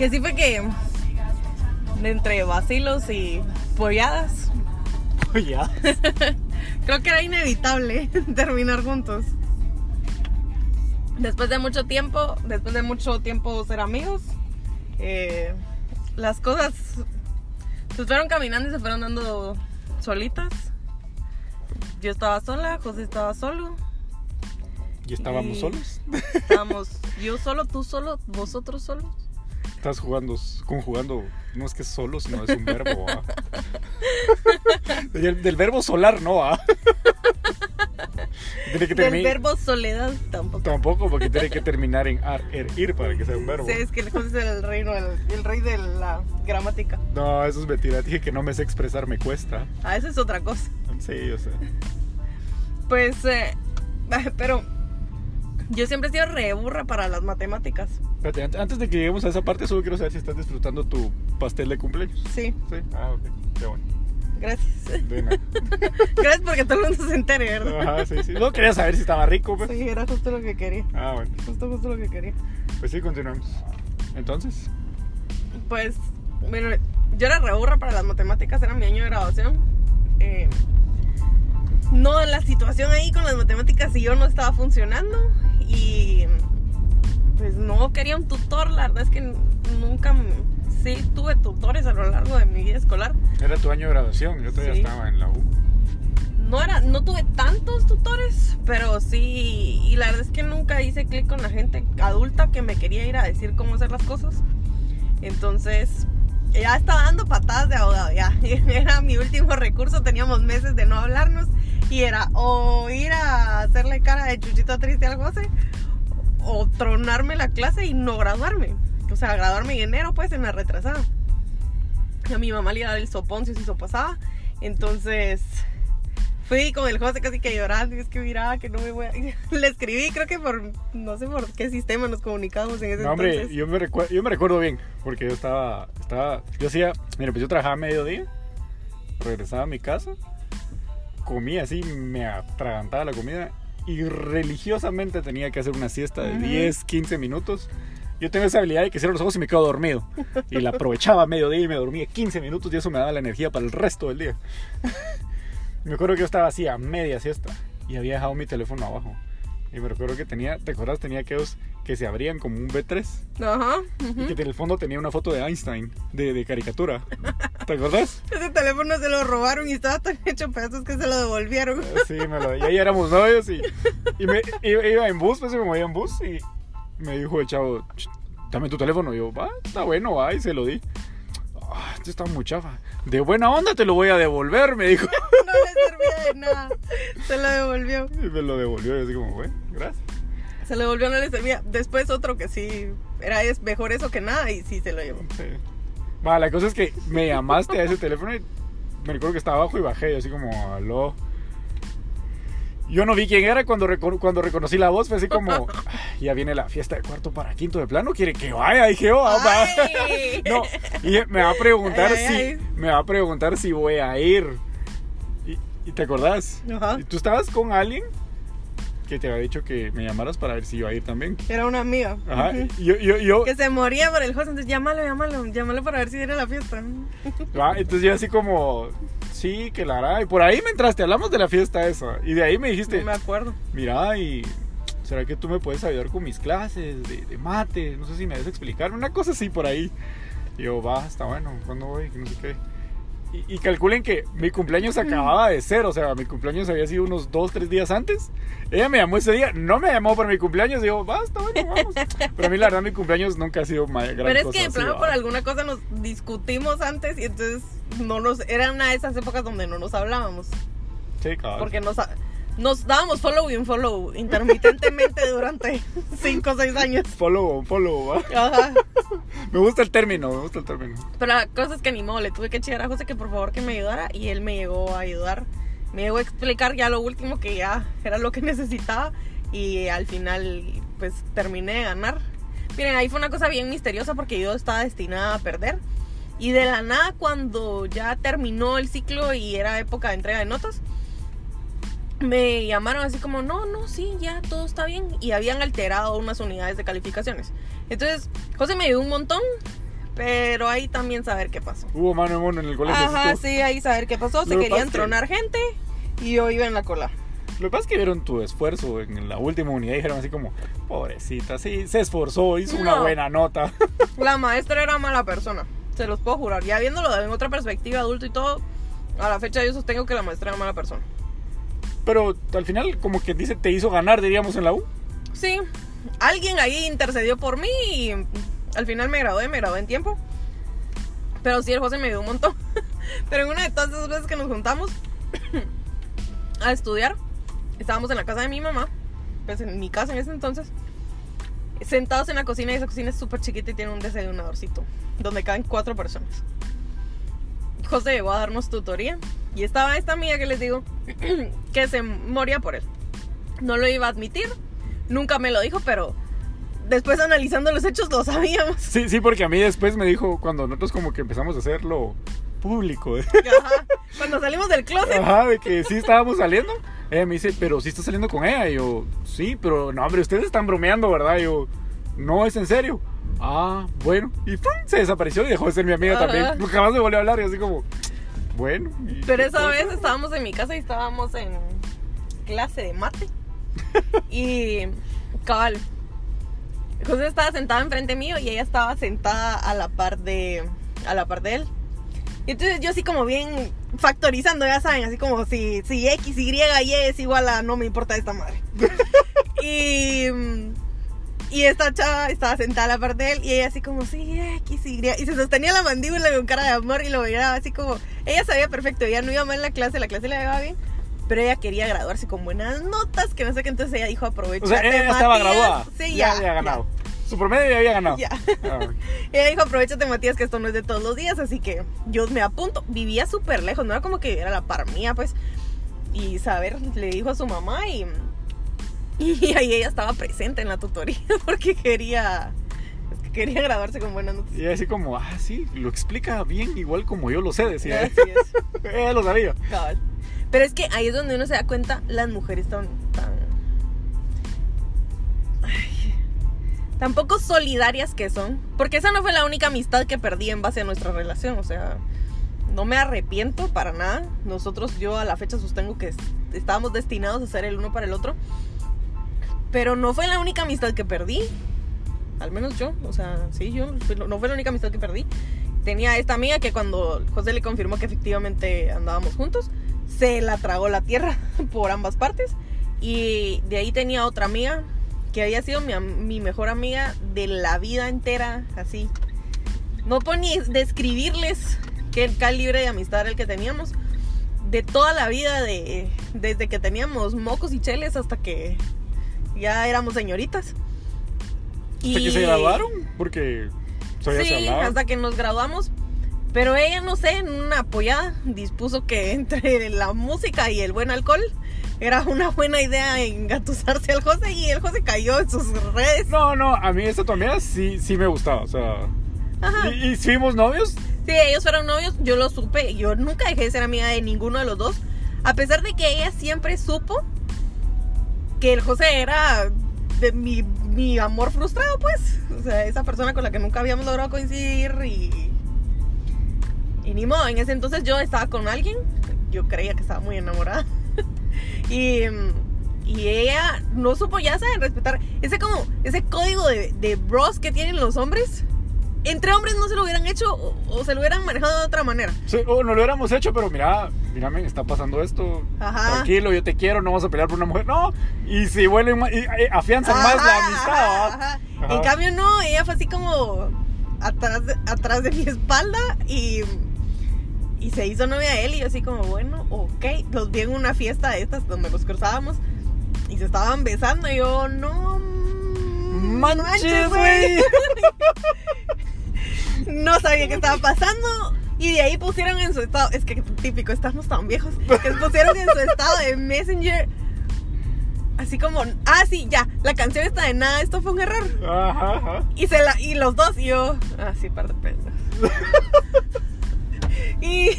Y así fue que, entre vacilos y polladas, ya. creo que era inevitable terminar juntos. Después de mucho tiempo, después de mucho tiempo ser amigos, eh, las cosas se fueron caminando y se fueron dando solitas. Yo estaba sola, José estaba solo. ¿Y estábamos Y- solos? Estábamos yo solo, tú solo, vosotros solos. Estás jugando, conjugando, no es que solo, sino es un verbo. ¿ah? Del, del verbo solar, no, ¿ah? Tiene que Del verbo soledad tampoco. Tampoco, porque tiene que terminar en ar, er, ir para que sea un verbo. Sí, es que José es el reino, el, el rey de la gramática. No, eso es mentira. Dije que no me sé expresar, me cuesta. Ah, esa es otra cosa. Sí, yo sé. Pues, eh, pero yo siempre he sido re burra para las matemáticas. Espérate, an- antes de que lleguemos a esa parte, solo quiero saber si estás disfrutando tu pastel de cumpleaños. Sí, Sí. Ah, ok. Qué bueno. gracias. De nada. Gracias porque todo el mundo se entere, ¿verdad? Ajá, sí, sí. No quería saber si estaba rico, pues. Sí, era justo lo que quería. Ah, bueno. Justo, justo lo que quería. Pues sí, continuamos. Entonces, Pues, bueno, yo era re burra para las matemáticas, era mi año de graduación. Eh, no, la situación ahí con las matemáticas y yo no estaba funcionando. Y pues no quería un tutor, la verdad es que nunca, sí tuve tutores a lo largo de mi vida escolar. era tu año de graduación. Yo todavía Sí. estaba en la U. No era, no tuve tantos tutores, pero sí, y la verdad es que nunca hice clic con la gente adulta que me quería ir a decir cómo hacer las cosas. Entonces, ya estaba dando patadas de abogado, ya. Era mi último recurso, teníamos meses de no hablarnos y era o ir a hacerle cara de chuchito triste al José o tronarme la clase y no graduarme. O sea, graduarme en enero, pues, en la retrasada. A mi mamá le iba a dar el sopón si eso pasaba. Entonces, fui con el José casi que llorando. Y es que mira, que no me voy a. Le escribí, creo que por. No sé por qué sistema nos comunicábamos en ese No, hombre, entonces. yo me, recuer- yo me recuerdo bien, porque yo estaba, estaba, yo hacía, mira, pues yo trabajaba a mediodía, regresaba a mi casa, comía así, me atragantaba la comida y religiosamente tenía que hacer una siesta de Ujú. 10, 15 minutos. Yo tengo esa habilidad de que cierro los ojos y me quedo dormido. Y la aprovechaba a mediodía y me dormía 15 minutos y eso me daba la energía para el resto del día. me acuerdo que yo estaba así a media siesta y había dejado mi teléfono abajo. Y me recuerdo que tenía, ¿te acuerdas? Tenía aquellos que se abrían como un B3 Ajá. y que en el fondo tenía una foto de Einstein, de, de caricatura. ¿Te acuerdas? Ese teléfono se lo robaron y estaba tan hecho pedazos que se lo devolvieron. Sí, me lo, y ahí éramos novios y, y me iba, en bus, pues me movía en bus y me dijo el chavo, "Ch, dame tu teléfono. Y yo, va, está bueno, va, y se lo di. Este está muy chafa. De buena onda te lo voy a devolver, me dijo. No le servía de nada. Se lo devolvió. Y me lo devolvió y así como, bueno, gracias. Se lo devolvió, no le servía. Después otro que sí. Era es mejor eso que nada y sí se lo llevó. Sí. Va, la cosa es que me llamaste a ese teléfono y me recuerdo que estaba abajo y bajé, y así como, aló. Yo no vi quién era cuando, reco- cuando reconocí la voz, fue así como, "Ah, ya viene la fiesta de cuarto para quinto de plano, quiere que vaya, dije yo, "Ah, va". No, y me va a preguntar ay, si, ay. me va a preguntar si voy a ir. ¿Y, y te acordás? Ajá. ¿Y ¿Tú estabas con alguien que te había dicho que me llamaras para ver si iba a ir también? Era una amiga. Ajá, y yo, yo, yo, Que se moría por el host, entonces llámalo, llámalo, llámalo para ver si era la fiesta. Va, entonces yo así como, sí, que la hará. Y por ahí me entraste, hablamos de la fiesta esa. Y de ahí me dijiste, No me acuerdo. mira, y ¿será que tú me puedes ayudar con mis clases de, de mate? No sé si me debes explicar. Una cosa así por ahí. Y yo, va, está bueno, ¿cuándo voy? No sé qué. Y, y calculen que mi cumpleaños acababa de ser, o sea, mi cumpleaños había sido unos dos, tres días antes. Ella me llamó ese día, no me llamó para mi cumpleaños, digo, basta, bueno, vamos. Pero a mí la verdad mi cumpleaños nunca ha sido ma- gran Pero es cosa que de plano por alguna cosa nos discutimos antes y entonces no nos era una de esas épocas donde no nos hablábamos. Sí, cabal. Porque nos, nos dábamos follow y un follow intermitentemente durante 5 o 6 años. Follow, follow, ¿va? Ajá. Me gusta el término, me gusta el término. Pero la cosa es que ni modo, le tuve que chillar a José que por favor que me ayudara y él me llegó a ayudar. Me llegó a explicar ya lo último que ya era lo que necesitaba y al final pues terminé de ganar. Miren, ahí fue una cosa bien misteriosa porque yo estaba destinada a perder. Y de la nada cuando ya terminó el ciclo y era época de entrega de notas, me llamaron así como, no, no, sí, ya todo está bien. Y habían alterado unas unidades de calificaciones. Entonces, José me ayudó un montón, pero ahí también saber qué pasó. Hubo mano de mono en el colegio. Ajá, ¿sí? sí, ahí saber qué pasó. Se querían que- tronar gente y yo iba en la cola. Lo que pasa es que vieron tu esfuerzo en la última unidad y dijeron así como, pobrecita, sí, se esforzó, hizo una No. buena nota. La maestra era mala persona, se los puedo jurar. Ya viéndolo en otra perspectiva, adulto y todo, a la fecha yo sostengo que la maestra era mala persona. Pero al final como que dice, te hizo ganar, diríamos, en la U. Sí, alguien ahí intercedió por mí y al final me gradué, me gradué en tiempo. Pero sí, el José me ayudó un montón. Pero en una de todas esas veces que nos juntamos a estudiar, estábamos en la casa de mi mamá, pues en mi casa en ese entonces, sentados en la cocina y esa cocina es súper chiquita y tiene un desayunadorcito donde caben cuatro personas. José llegó a darnos tutoría y estaba esta amiga que les digo que se moría por él. No lo iba a admitir, nunca me lo dijo, pero después analizando los hechos lo sabíamos. Sí, sí, porque a mí después me dijo, cuando nosotros como que empezamos a hacerlo público, Ajá. Cuando salimos del closet, ajá, de que sí estábamos saliendo, ella me dice, pero sí estás saliendo con ella. Y yo, sí, pero no, hombre, ustedes están bromeando, ¿verdad? Y yo, no, es en serio. Ah, bueno. Y ¡pum! se desapareció y dejó de ser mi amiga Ajá. también. Jamás me volvió a hablar y así como, bueno. Pero esa vez estábamos en mi casa y estábamos en clase de mate. Y cabal. José estaba sentada enfrente mío y ella estaba sentada a la par de a la par de él. Y entonces yo así como bien factorizando, ya saben, así como si, si X, Y, Y es igual a no me importa esta madre. y, y esta chava estaba sentada a la par de él y ella así como, sí, X, Y. Y se sostenía la mandíbula con cara de amor y lo miraba así como, ella sabía perfecto, ella no iba mal en la clase, la clase le iba bien. Pero ella quería graduarse con buenas notas, que no sé qué, entonces ella dijo aprovecha. O sea, ella ya estaba graduada. Sí, ya ya. había ganado. Su promedio ya había ganado. Ya. Ah, Ella dijo, aprovechate Matías, que esto no es de todos los días, así que yo me apunto. Vivía súper lejos, no era como que era la par mía, pues. Y saber, le dijo a su mamá y, y ahí ella estaba presente en la tutoría porque quería, quería graduarse con buenas notas. Y así como, ah, sí, lo explica bien, igual como yo lo sé, decía. Así es, Ella lo sabía. cabal. Pero es que ahí es donde uno se da cuenta las mujeres tan, tan, ay, tan poco solidarias que son. Porque esa no fue la única amistad que perdí en base a nuestra relación. O sea, no me arrepiento para nada. Nosotros, yo a la fecha sostengo que es- estábamos destinados a ser el uno para el otro. Pero no fue la única amistad que perdí. Al menos yo, o sea, sí, yo no fue la única amistad que perdí. Tenía esta amiga que cuando José le confirmó que efectivamente andábamos juntos, se la tragó la tierra por ambas partes. Y de ahí tenía otra amiga que había sido mi, mejor amiga de la vida entera, así. No puedo ni describirles qué calibre de amistad era el que teníamos. De toda la vida, de, desde que teníamos mocos y cheles hasta que ya éramos señoritas. Hasta que se graduaron, porque todavía se Sí, hablaba. hasta que nos graduamos. Pero ella, no sé, en una apoyada dispuso que entre la música y el buen alcohol era una buena idea engatusarse al José y el José cayó en sus redes. No, no, a mí esta tu amiga sí, sí me gustaba, o sea... Ajá. Y, y fuimos novios, Sí, ellos fueron novios, yo lo supe. Yo nunca dejé de ser amiga de ninguno de los dos. A pesar de que ella siempre supo que el José era de mi, mi amor frustrado, pues. O sea, esa persona con la que nunca habíamos logrado coincidir y. Y ni modo, en ese entonces yo estaba con alguien. Yo creía que estaba muy enamorada. y. Y ella no supo, ya saben, respetar ese como, ese código de, de bros que tienen los hombres entre hombres no se lo hubieran hecho o, o se lo hubieran manejado de otra manera. Sí, o no lo hubiéramos hecho, pero mira, mírame, está pasando esto. Ajá. Tranquilo, yo te quiero, no vamos a pelear por una mujer. No, y si vuelven y, eh, afianzan más la amistad. Ajá. En cambio, no, ella fue así como atrás de, atrás de mi espalda y, y se hizo novia de él. Y yo, así como, bueno, ok. Los vi en una fiesta de estas donde los cruzábamos y se estaban besando. Y yo, no. Manches, güey. no sabía qué estaba pasando. Y de ahí pusieron en su estado, es que típico, estamos tan viejos, que pusieron en su estado de Messenger, así como, ah, sí, ya, la canción está de nada, esto fue un error. Ajá, ajá. Y, se la, y los dos, y yo, ah, sí, par de pendejos. y,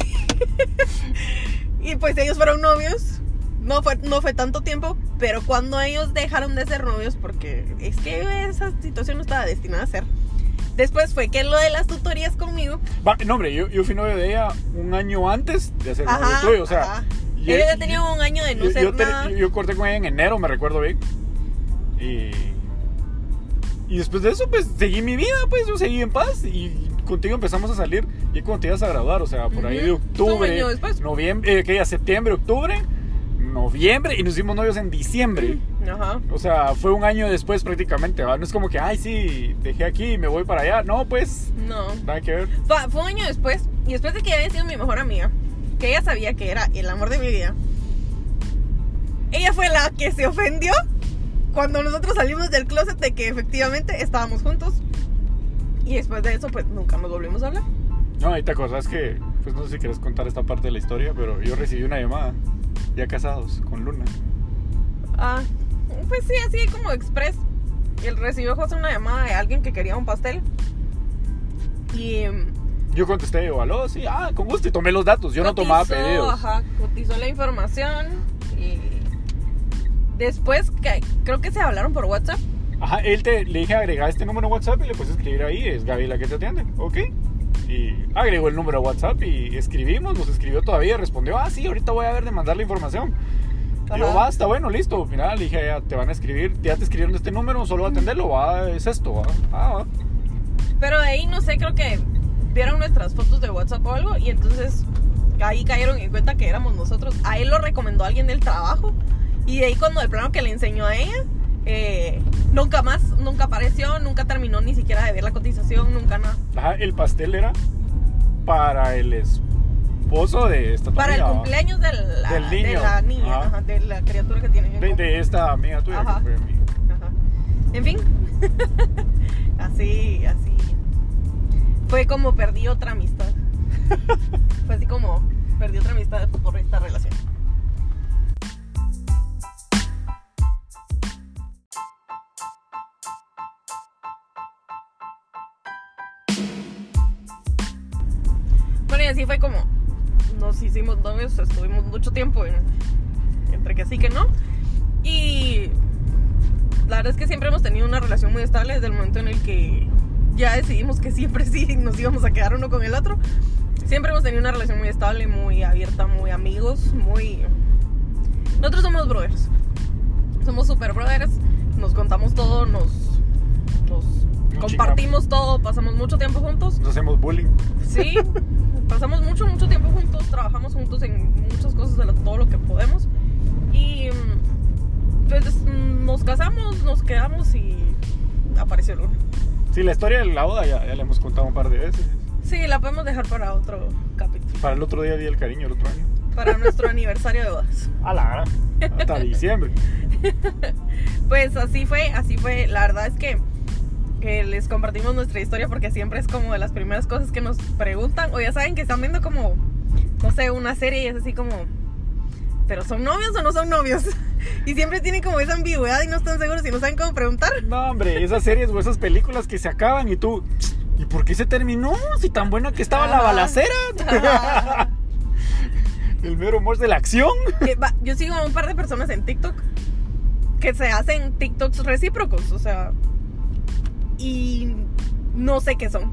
y pues ellos fueron novios. No fue, no fue tanto tiempo, pero cuando ellos dejaron de ser novios, porque es que esa situación no estaba destinada a ser. Después fue que lo de las tutorías conmigo. Va, no, hombre, yo, yo fui novio de ella un año antes de hacer novio tuyo. O sea, ajá. y- Ella ya tenía un año de no yo, ser yo te- nada. yo- yo corté con ella en enero, me recuerdo bien. Y, y después de eso, pues seguí mi vida, pues yo seguí en paz. Y contigo empezamos a salir. Y cuando te ibas a graduar, o sea, por ahí de octubre, después. noviembre, eh, que ya septiembre, octubre, noviembre. Y nos hicimos novios en diciembre. Ajá. O sea, fue un año después prácticamente. ¿va? No es como que, ay, sí, dejé aquí y me voy para allá. No, pues, No. nada que ver. Fue, fue un año después, y después de que había sido mi mejor amiga, que ella sabía que era el amor de mi vida, ella fue la que se ofendió cuando nosotros salimos del closet de que efectivamente estábamos juntos. Y después de eso, pues nunca nos volvimos a hablar. No, y te acordás que, pues no sé si quieres contar esta parte de la historia, pero yo recibí una llamada, ya casados, con Luna. Ah, pues sí, así como express. Él recibió José una llamada de alguien que quería un pastel. Y mm, Yo contesté, aló, sí, ah, con gusto, y tomé los datos. Yo no tomaba pedidos. Ajá, cotizó la información y después que, creo que se hablaron por WhatsApp. Ajá, él te, le dije agregar este número a WhatsApp y le puse escribir ahí, es Gaby la que te atiende, ¿ok? Y agregó el número a WhatsApp y escribimos, nos escribió todavía, respondió, ah, sí, ahorita voy a ver de mandar la información. Y yo, Ajá. basta, bueno, listo. Mira, le dije, ya te van a escribir, ya te escribieron este número, solo atenderlo, va, es esto, va. Ah, va. Pero de ahí no sé, creo que vieron nuestras fotos de WhatsApp o algo y entonces ahí cayeron en cuenta que éramos nosotros. A él lo recomendó alguien del trabajo y de ahí cuando el plano que le enseñó a ella, eh, nunca más, nunca apareció, nunca terminó ni siquiera de ver la cotización, nunca nada. Ajá, el pastel era para el esposo de esta Para el cumpleaños de la, Del de niño. la niña, Ajá. ajá, de la criatura que tiene. de, de esta amiga tuya. Ajá. que fue mi- Ajá. En fin, así, así. Fue como perdí otra amistad. Fue así como perdí otra amistad por esta relación. Y así fue como nos hicimos novios, estuvimos mucho tiempo en- entre que sí que no. Y la verdad es que siempre hemos tenido una relación muy estable desde el momento en el que ya decidimos que siempre sí nos íbamos a quedar uno con el otro. Siempre hemos tenido una relación muy estable, muy abierta, muy amigos, muy... Nosotros somos brothers. Somos super brothers. Nos contamos todo, nos, nos compartimos todo, pasamos mucho tiempo juntos. Nos hacemos bullying. Sí, pasamos mucho, mucho tiempo juntos, trabajamos juntos en muchas cosas de lo- todo lo que podemos. Y mm, pues mm, nos casamos, nos quedamos y apareció Luna. Sí, la historia de la boda ya, ya la hemos contado un par de veces. Sí, la podemos dejar para otro capítulo, Para el otro día, Día del Cariño, el otro año. para nuestro aniversario de bodas. A la. Hasta diciembre. Pues así fue, así fue. La verdad es que eh, les compartimos nuestra historia porque siempre es como de las primeras cosas que nos preguntan o ya saben que están viendo como, no sé, una serie y es así como, ¿pero son novios o no son novios? Y siempre tienen como esa ambigüedad y no están seguros y no saben cómo preguntar. No, hombre, esas series o esas películas que se acaban y tú. ¿Y por qué se terminó? Si tan buena que estaba la balacera. El mero humor de la acción. Que va- yo sigo a un par de personas en TikTok que se hacen TikToks recíprocos, o sea, y no sé qué son.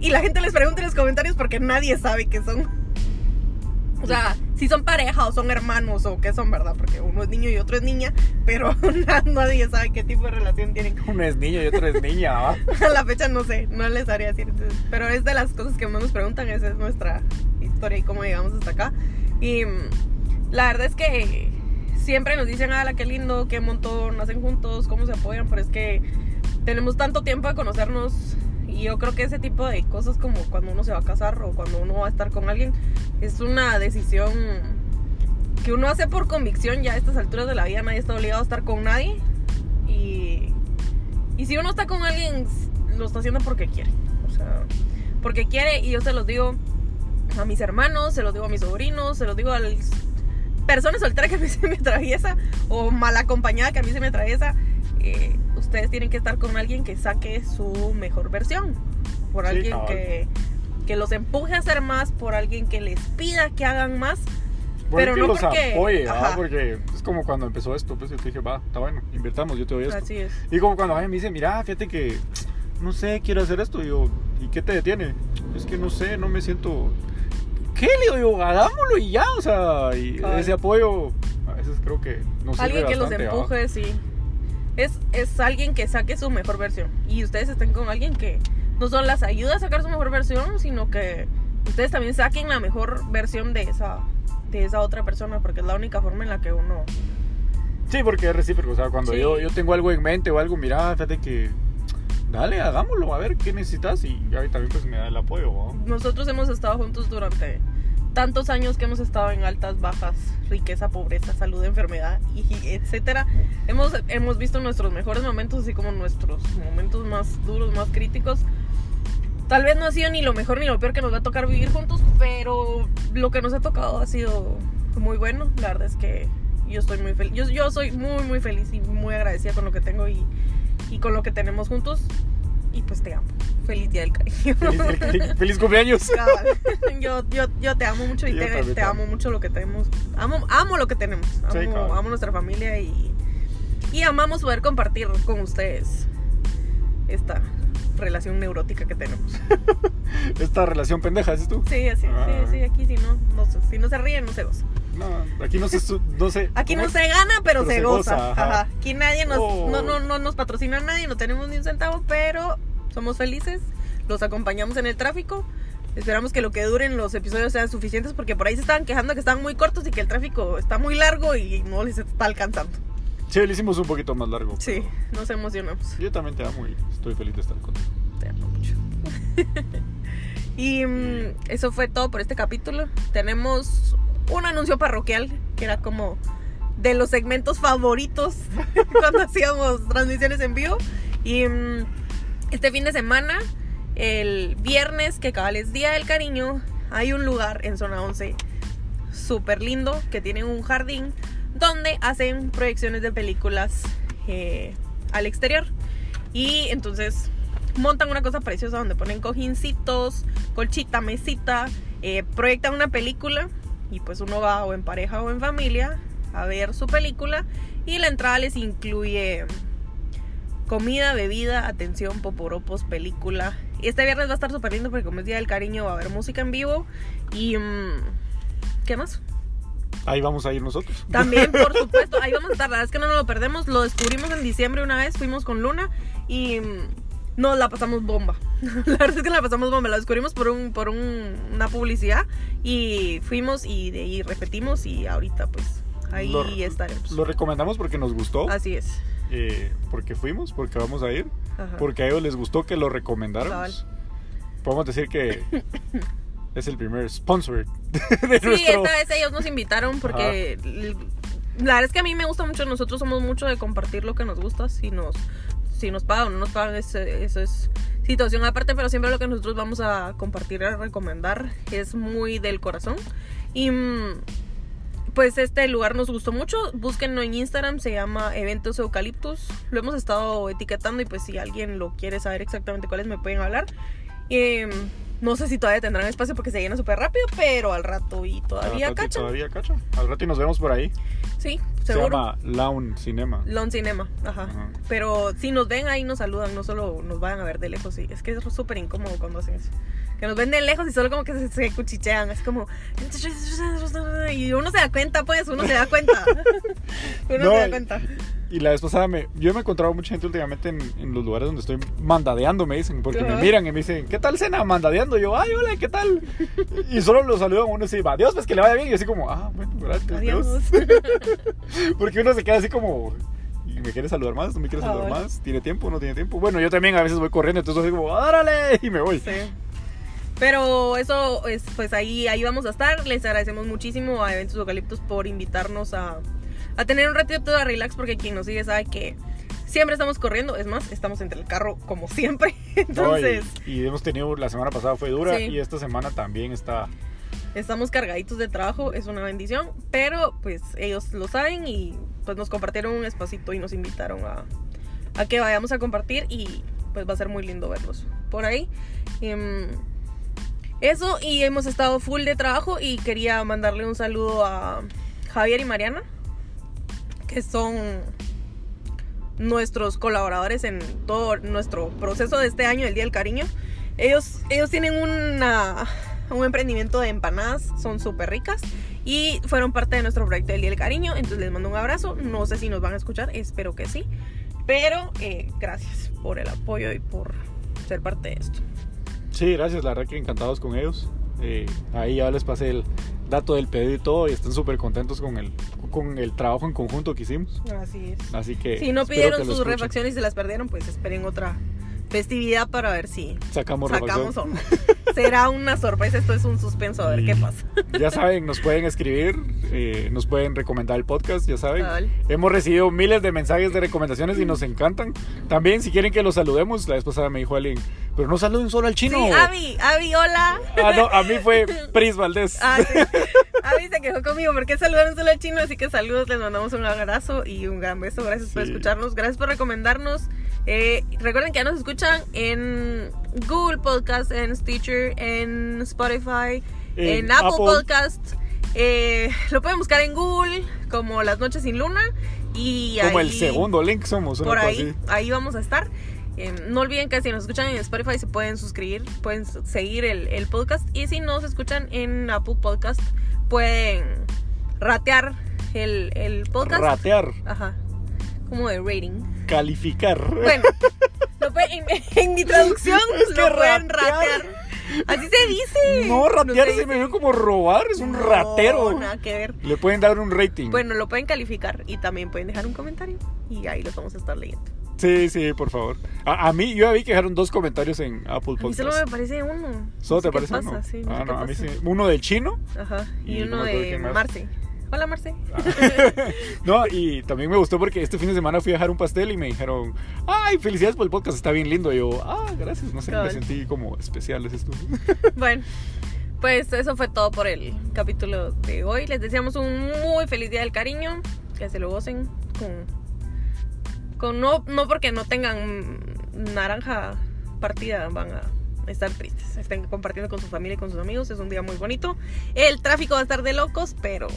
Y la gente les pregunta en los comentarios porque nadie sabe qué son. O sea, si son pareja o son hermanos o qué son, ¿verdad? Porque uno es niño y otro es niña, pero nadie sabe qué tipo de relación tienen. Uno es niño y otro es niña, ¿va? A la fecha no sé, no les haría decir. Pero es de las cosas que más nos preguntan, esa es nuestra historia y cómo llegamos hasta acá. Y mm, la verdad es que siempre nos dicen, ah, qué lindo, qué montón, hacen juntos, cómo se apoyan, pero es que tenemos tanto tiempo de conocernos y yo creo que ese tipo de cosas como cuando uno se va a casar o cuando uno va a estar con alguien es una decisión que uno hace por convicción ya a estas alturas de la vida nadie está obligado a estar con nadie y, y si uno está con alguien lo está haciendo porque quiere o sea porque quiere y yo se los digo a mis hermanos se los digo a mis sobrinos se los digo a las personas solteras que a mí se me atraviesa o mal acompañada que a mí se me atraviesa eh, ustedes tienen que estar con alguien que saque su mejor versión por Sí, alguien que que los empuje a hacer más por alguien que les pida que hagan más Por Pero que no los porque- apoye. Porque es como cuando empezó esto, pues yo te dije, va, está bueno, invirtamos, yo te doy esto. así es Y como cuando alguien me dice, mira, fíjate que, no sé, quiero hacer esto. Y yo, ¿y qué te detiene? Es que no sé, no me siento... ¿Qué? Le digo, hagámoslo y ya, o sea, y ese apoyo a veces creo que nos sirve alguien que los bastante, ¿va? empuje, sí. Es, es alguien que saque su mejor versión. Y ustedes estén con alguien que no solo las ayuda a sacar su mejor versión, sino que ustedes también saquen la mejor versión de esa, de esa otra persona, porque es la única forma en la que uno... Sí, porque es recíproco, o sea, cuando Sí. yo, yo tengo algo en mente o algo, mira, fíjate que, dale, hagámoslo, a ver qué necesitas y mí también pues me da el apoyo, ¿va? Nosotros hemos estado juntos durante tantos años que hemos estado en altas, bajas, riqueza, pobreza, salud, enfermedad, y etcétera. Hemos, hemos visto nuestros mejores momentos, así como nuestros momentos más duros, más críticos. Tal vez no ha sido ni lo mejor ni lo peor que nos va a tocar vivir juntos, pero lo que nos ha tocado ha sido muy bueno. La verdad es que yo estoy muy feliz. Yo, yo soy muy, muy feliz y muy agradecida con lo que tengo y, y con lo que tenemos juntos. Y pues te amo. Feliz día del cariño. Feliz, cumpleaños. Cabal. Yo, yo, yo te amo mucho y te, también te te amo. mucho lo que tenemos. Amo, amo lo que tenemos. Sí, Amo, nuestra familia y, y amamos poder compartir con ustedes esta relación neurótica que tenemos. Esta relación pendeja, ¿es tú? Sí, así, Ah. sí, sí, aquí si no, no si no se ríen, no se goza. No, aquí no se, no. Aquí ¿cómo no es? se gana, pero, Pero se, se goza. goza, ajá. Ajá. Aquí nadie nos, Oh. no, no, no nos patrocina nadie, no tenemos ni un centavo, pero somos felices, los acompañamos en el tráfico. Esperamos que lo que duren los episodios sean suficientes porque por ahí se estaban quejando que están muy cortos y que el tráfico está muy largo y no les está alcanzando. Sí, lo hicimos un poquito más largo. Sí, nos emocionamos. Yo también te amo y estoy feliz de estar contigo. Te amo mucho. y mm, eso fue todo por este capítulo. Tenemos un anuncio parroquial que era como de los segmentos favoritos cuando hacíamos transmisiones en vivo. Y mm, este fin de semana, el viernes, que cabal es Día del Cariño, hay un lugar en Zona 11 súper lindo que tiene un jardín donde hacen proyecciones de películas eh, al exterior. Y entonces montan una cosa preciosa donde ponen cojincitos, colchita, mesita, eh, proyectan una película y pues uno va o en pareja o en familia a ver su película y la entrada les incluye comida, bebida, atención, poporopos, película. Y este viernes va a estar súper lindo porque como es Día del Cariño va a haber música en vivo y... mm, ¿Qué más? Ahí vamos a ir nosotros. También, por supuesto, ahí vamos a estar. La verdad es que no nos lo perdemos. Lo descubrimos en diciembre una vez, fuimos con Luna y mm, nos la pasamos bomba. La verdad es que la pasamos bomba. La descubrimos por un por un- una publicidad y fuimos y de ahí repetimos y ahorita pues ahí Lo- estaremos. Lo recomendamos porque nos gustó, Así es. Eh, porque fuimos, porque vamos a ir, Ajá. porque a ellos les gustó que lo recomendáramos. Cabal. Podemos decir que es el primer sponsor de Sí, nuestro... esta vez ellos nos invitaron porque l- la verdad es que a mí me gusta mucho, nosotros somos mucho de compartir lo que nos gusta, si nos, si nos pagan o no nos pagan, es- eso es situación aparte, pero siempre lo que nosotros vamos a compartir a recomendar es muy del corazón. Y mm, pues este lugar nos gustó mucho, búsquenlo en Instagram, se llama Eventos Eucaliptus, lo hemos estado etiquetando y pues si alguien lo quiere saber exactamente cuáles me pueden hablar. Y, No sé si todavía tendrán espacio porque se llena súper rápido, pero al rato y todavía cachan. Todavía. Al rato y nos vemos por ahí. Sí, Se seguro. llama Lawn Cinema. Lon Cinema, ajá. Ajá. Pero si nos ven ahí nos saludan, no solo nos vayan a ver de lejos. Sí. Es que es súper incómodo cuando hacen eso. Que nos ven de lejos y solo como que se, se cuchichean. Es como. Y uno se da cuenta, pues, uno se da cuenta. uno No, se da cuenta. Y la vez pasada, me, yo me he encontrado mucha gente últimamente en, en los lugares donde estoy mandadeando, me dicen, porque me miran y me dicen, ¿qué tal cena? Mandadeando. Yo, ay, hola, ¿qué tal? Y solo lo saludan a uno y va, Dios, pues que le vaya bien. Y yo así como, ah, bueno, gracias, Adiós. Dios. Porque uno se queda así como, ¿y ¿me quiere saludar más? ¿No me quiere saludar más? ¿Tiene tiempo? ¿No tiene tiempo? Bueno, yo también a veces voy corriendo, entonces así como, ¡árale! Y me voy. Sí. Pero eso, es, pues ahí, ahí vamos a estar. Les agradecemos muchísimo a Eventos Eucaliptus por invitarnos a, a tener un ratito de relax, porque quien nos sigue sabe que siempre estamos corriendo. Es más, estamos entre el carro como siempre. No, y- Entonces, y, hemos tenido, la semana pasada fue dura Sí. y esta semana también está... estamos cargaditos de trabajo. Es una bendición. Pero pues ellos lo saben y pues nos compartieron un espacito y nos invitaron a, a que vayamos a compartir. Y pues va a ser muy lindo verlos por ahí. Em, Eso, y hemos estado full de trabajo y quería mandarle un saludo a Javier y Mariana, que son nuestros colaboradores en todo nuestro proceso de este año, el Día del Cariño. Ellos, ellos tienen una, un emprendimiento de empanadas, son súper ricas y fueron parte de nuestro proyecto del Día del Cariño, entonces les mando un abrazo, no sé si nos van a escuchar, espero que sí, pero eh, gracias por el apoyo y por ser parte de esto. Sí, gracias, la verdad encantados con ellos. Eh, ahí ya les pasé el dato del pedido y todo y están súper contentos con el, con el trabajo en conjunto que hicimos. Así es. Así que... Si no pidieron sus refacciones y se las perdieron, pues esperen otra festividad para ver si Sacamos, sacamos o no. Será una sorpresa, esto es un suspenso a ver Y qué pasa. Ya saben, nos pueden escribir, eh, nos pueden recomendar el podcast, ya saben. Hemos recibido miles de mensajes de recomendaciones y nos encantan. También, si quieren que los saludemos, la vez pasada me dijo alguien, pero no saluden solo al chino. Sí, Avi, Avi, hola. Ah, no, a mí fue Pris Valdés. Ah, sí. Avi se quejó conmigo porque saludaron solo al chino, así que saludos, les mandamos un abrazo y un gran beso. Gracias por escucharnos, gracias por recomendarnos. Eh, recuerden que ya nos escuchan en Google Podcast, en Stitcher, en Spotify, en, En Apple, Apple. Podcast. Eh, lo pueden buscar en Google como Las Noches sin Luna y Como el ahí- segundo link somos. por ahí, ahí vamos a estar. Eh, no olviden que si nos escuchan en Spotify se pueden suscribir, pueden seguir el, el podcast y si nos escuchan en Apple Podcast pueden ratear el, el podcast. Ratear, Ajá, como de rating. calificar. Bueno, lo pueden- en, en mi traducción Es que lo pueden ratear. ratear. Así se dice. No, ratear se se me vio como robar, es un No, ratero. Nada que ver. Le pueden dar un rating. Bueno, lo pueden calificar y también pueden dejar un comentario y ahí los vamos a estar leyendo. Sí, sí, por favor. A, a mí, yo ya vi que dejaron dos comentarios en Apple A mí solo Podcast. me parece uno. ¿Solo No sé te parece pasa, uno? sí, ah, no, a mí sí. Uno del chino. Ajá. Y, Y no uno de. Marce. Hola, Marce. No, y también me gustó porque este fin de semana fui a dejar un pastel y me dijeron, ay, felicidades por el podcast, está bien lindo. Y yo, ah, gracias, no sé, me sentí como especial, es esto. bueno, pues eso fue todo por el capítulo de hoy. Les deseamos un muy feliz día del cariño. Que se lo gocen con. con no, no porque no tengan naranja partida, van a estar tristes. Estén compartiendo con su familia y con sus amigos. Es un día muy bonito. El tráfico va a estar de locos, pero.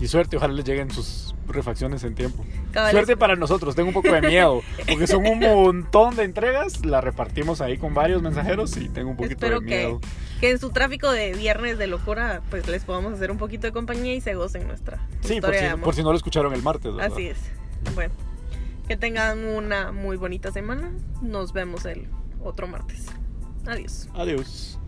Y suerte, ojalá les lleguen sus refacciones en tiempo. Suerte para nosotros, tengo un poco de miedo, porque son un montón de entregas, la repartimos ahí con varios mensajeros y tengo un poquito Espero de que, miedo. que en su tráfico de viernes de locura, pues les podamos hacer un poquito de compañía y se gocen nuestra Sí, por si, de amor. por si no lo escucharon el martes, ¿verdad? Así es. Bueno, que tengan una muy bonita semana. Nos vemos el otro martes. Adiós. Adiós.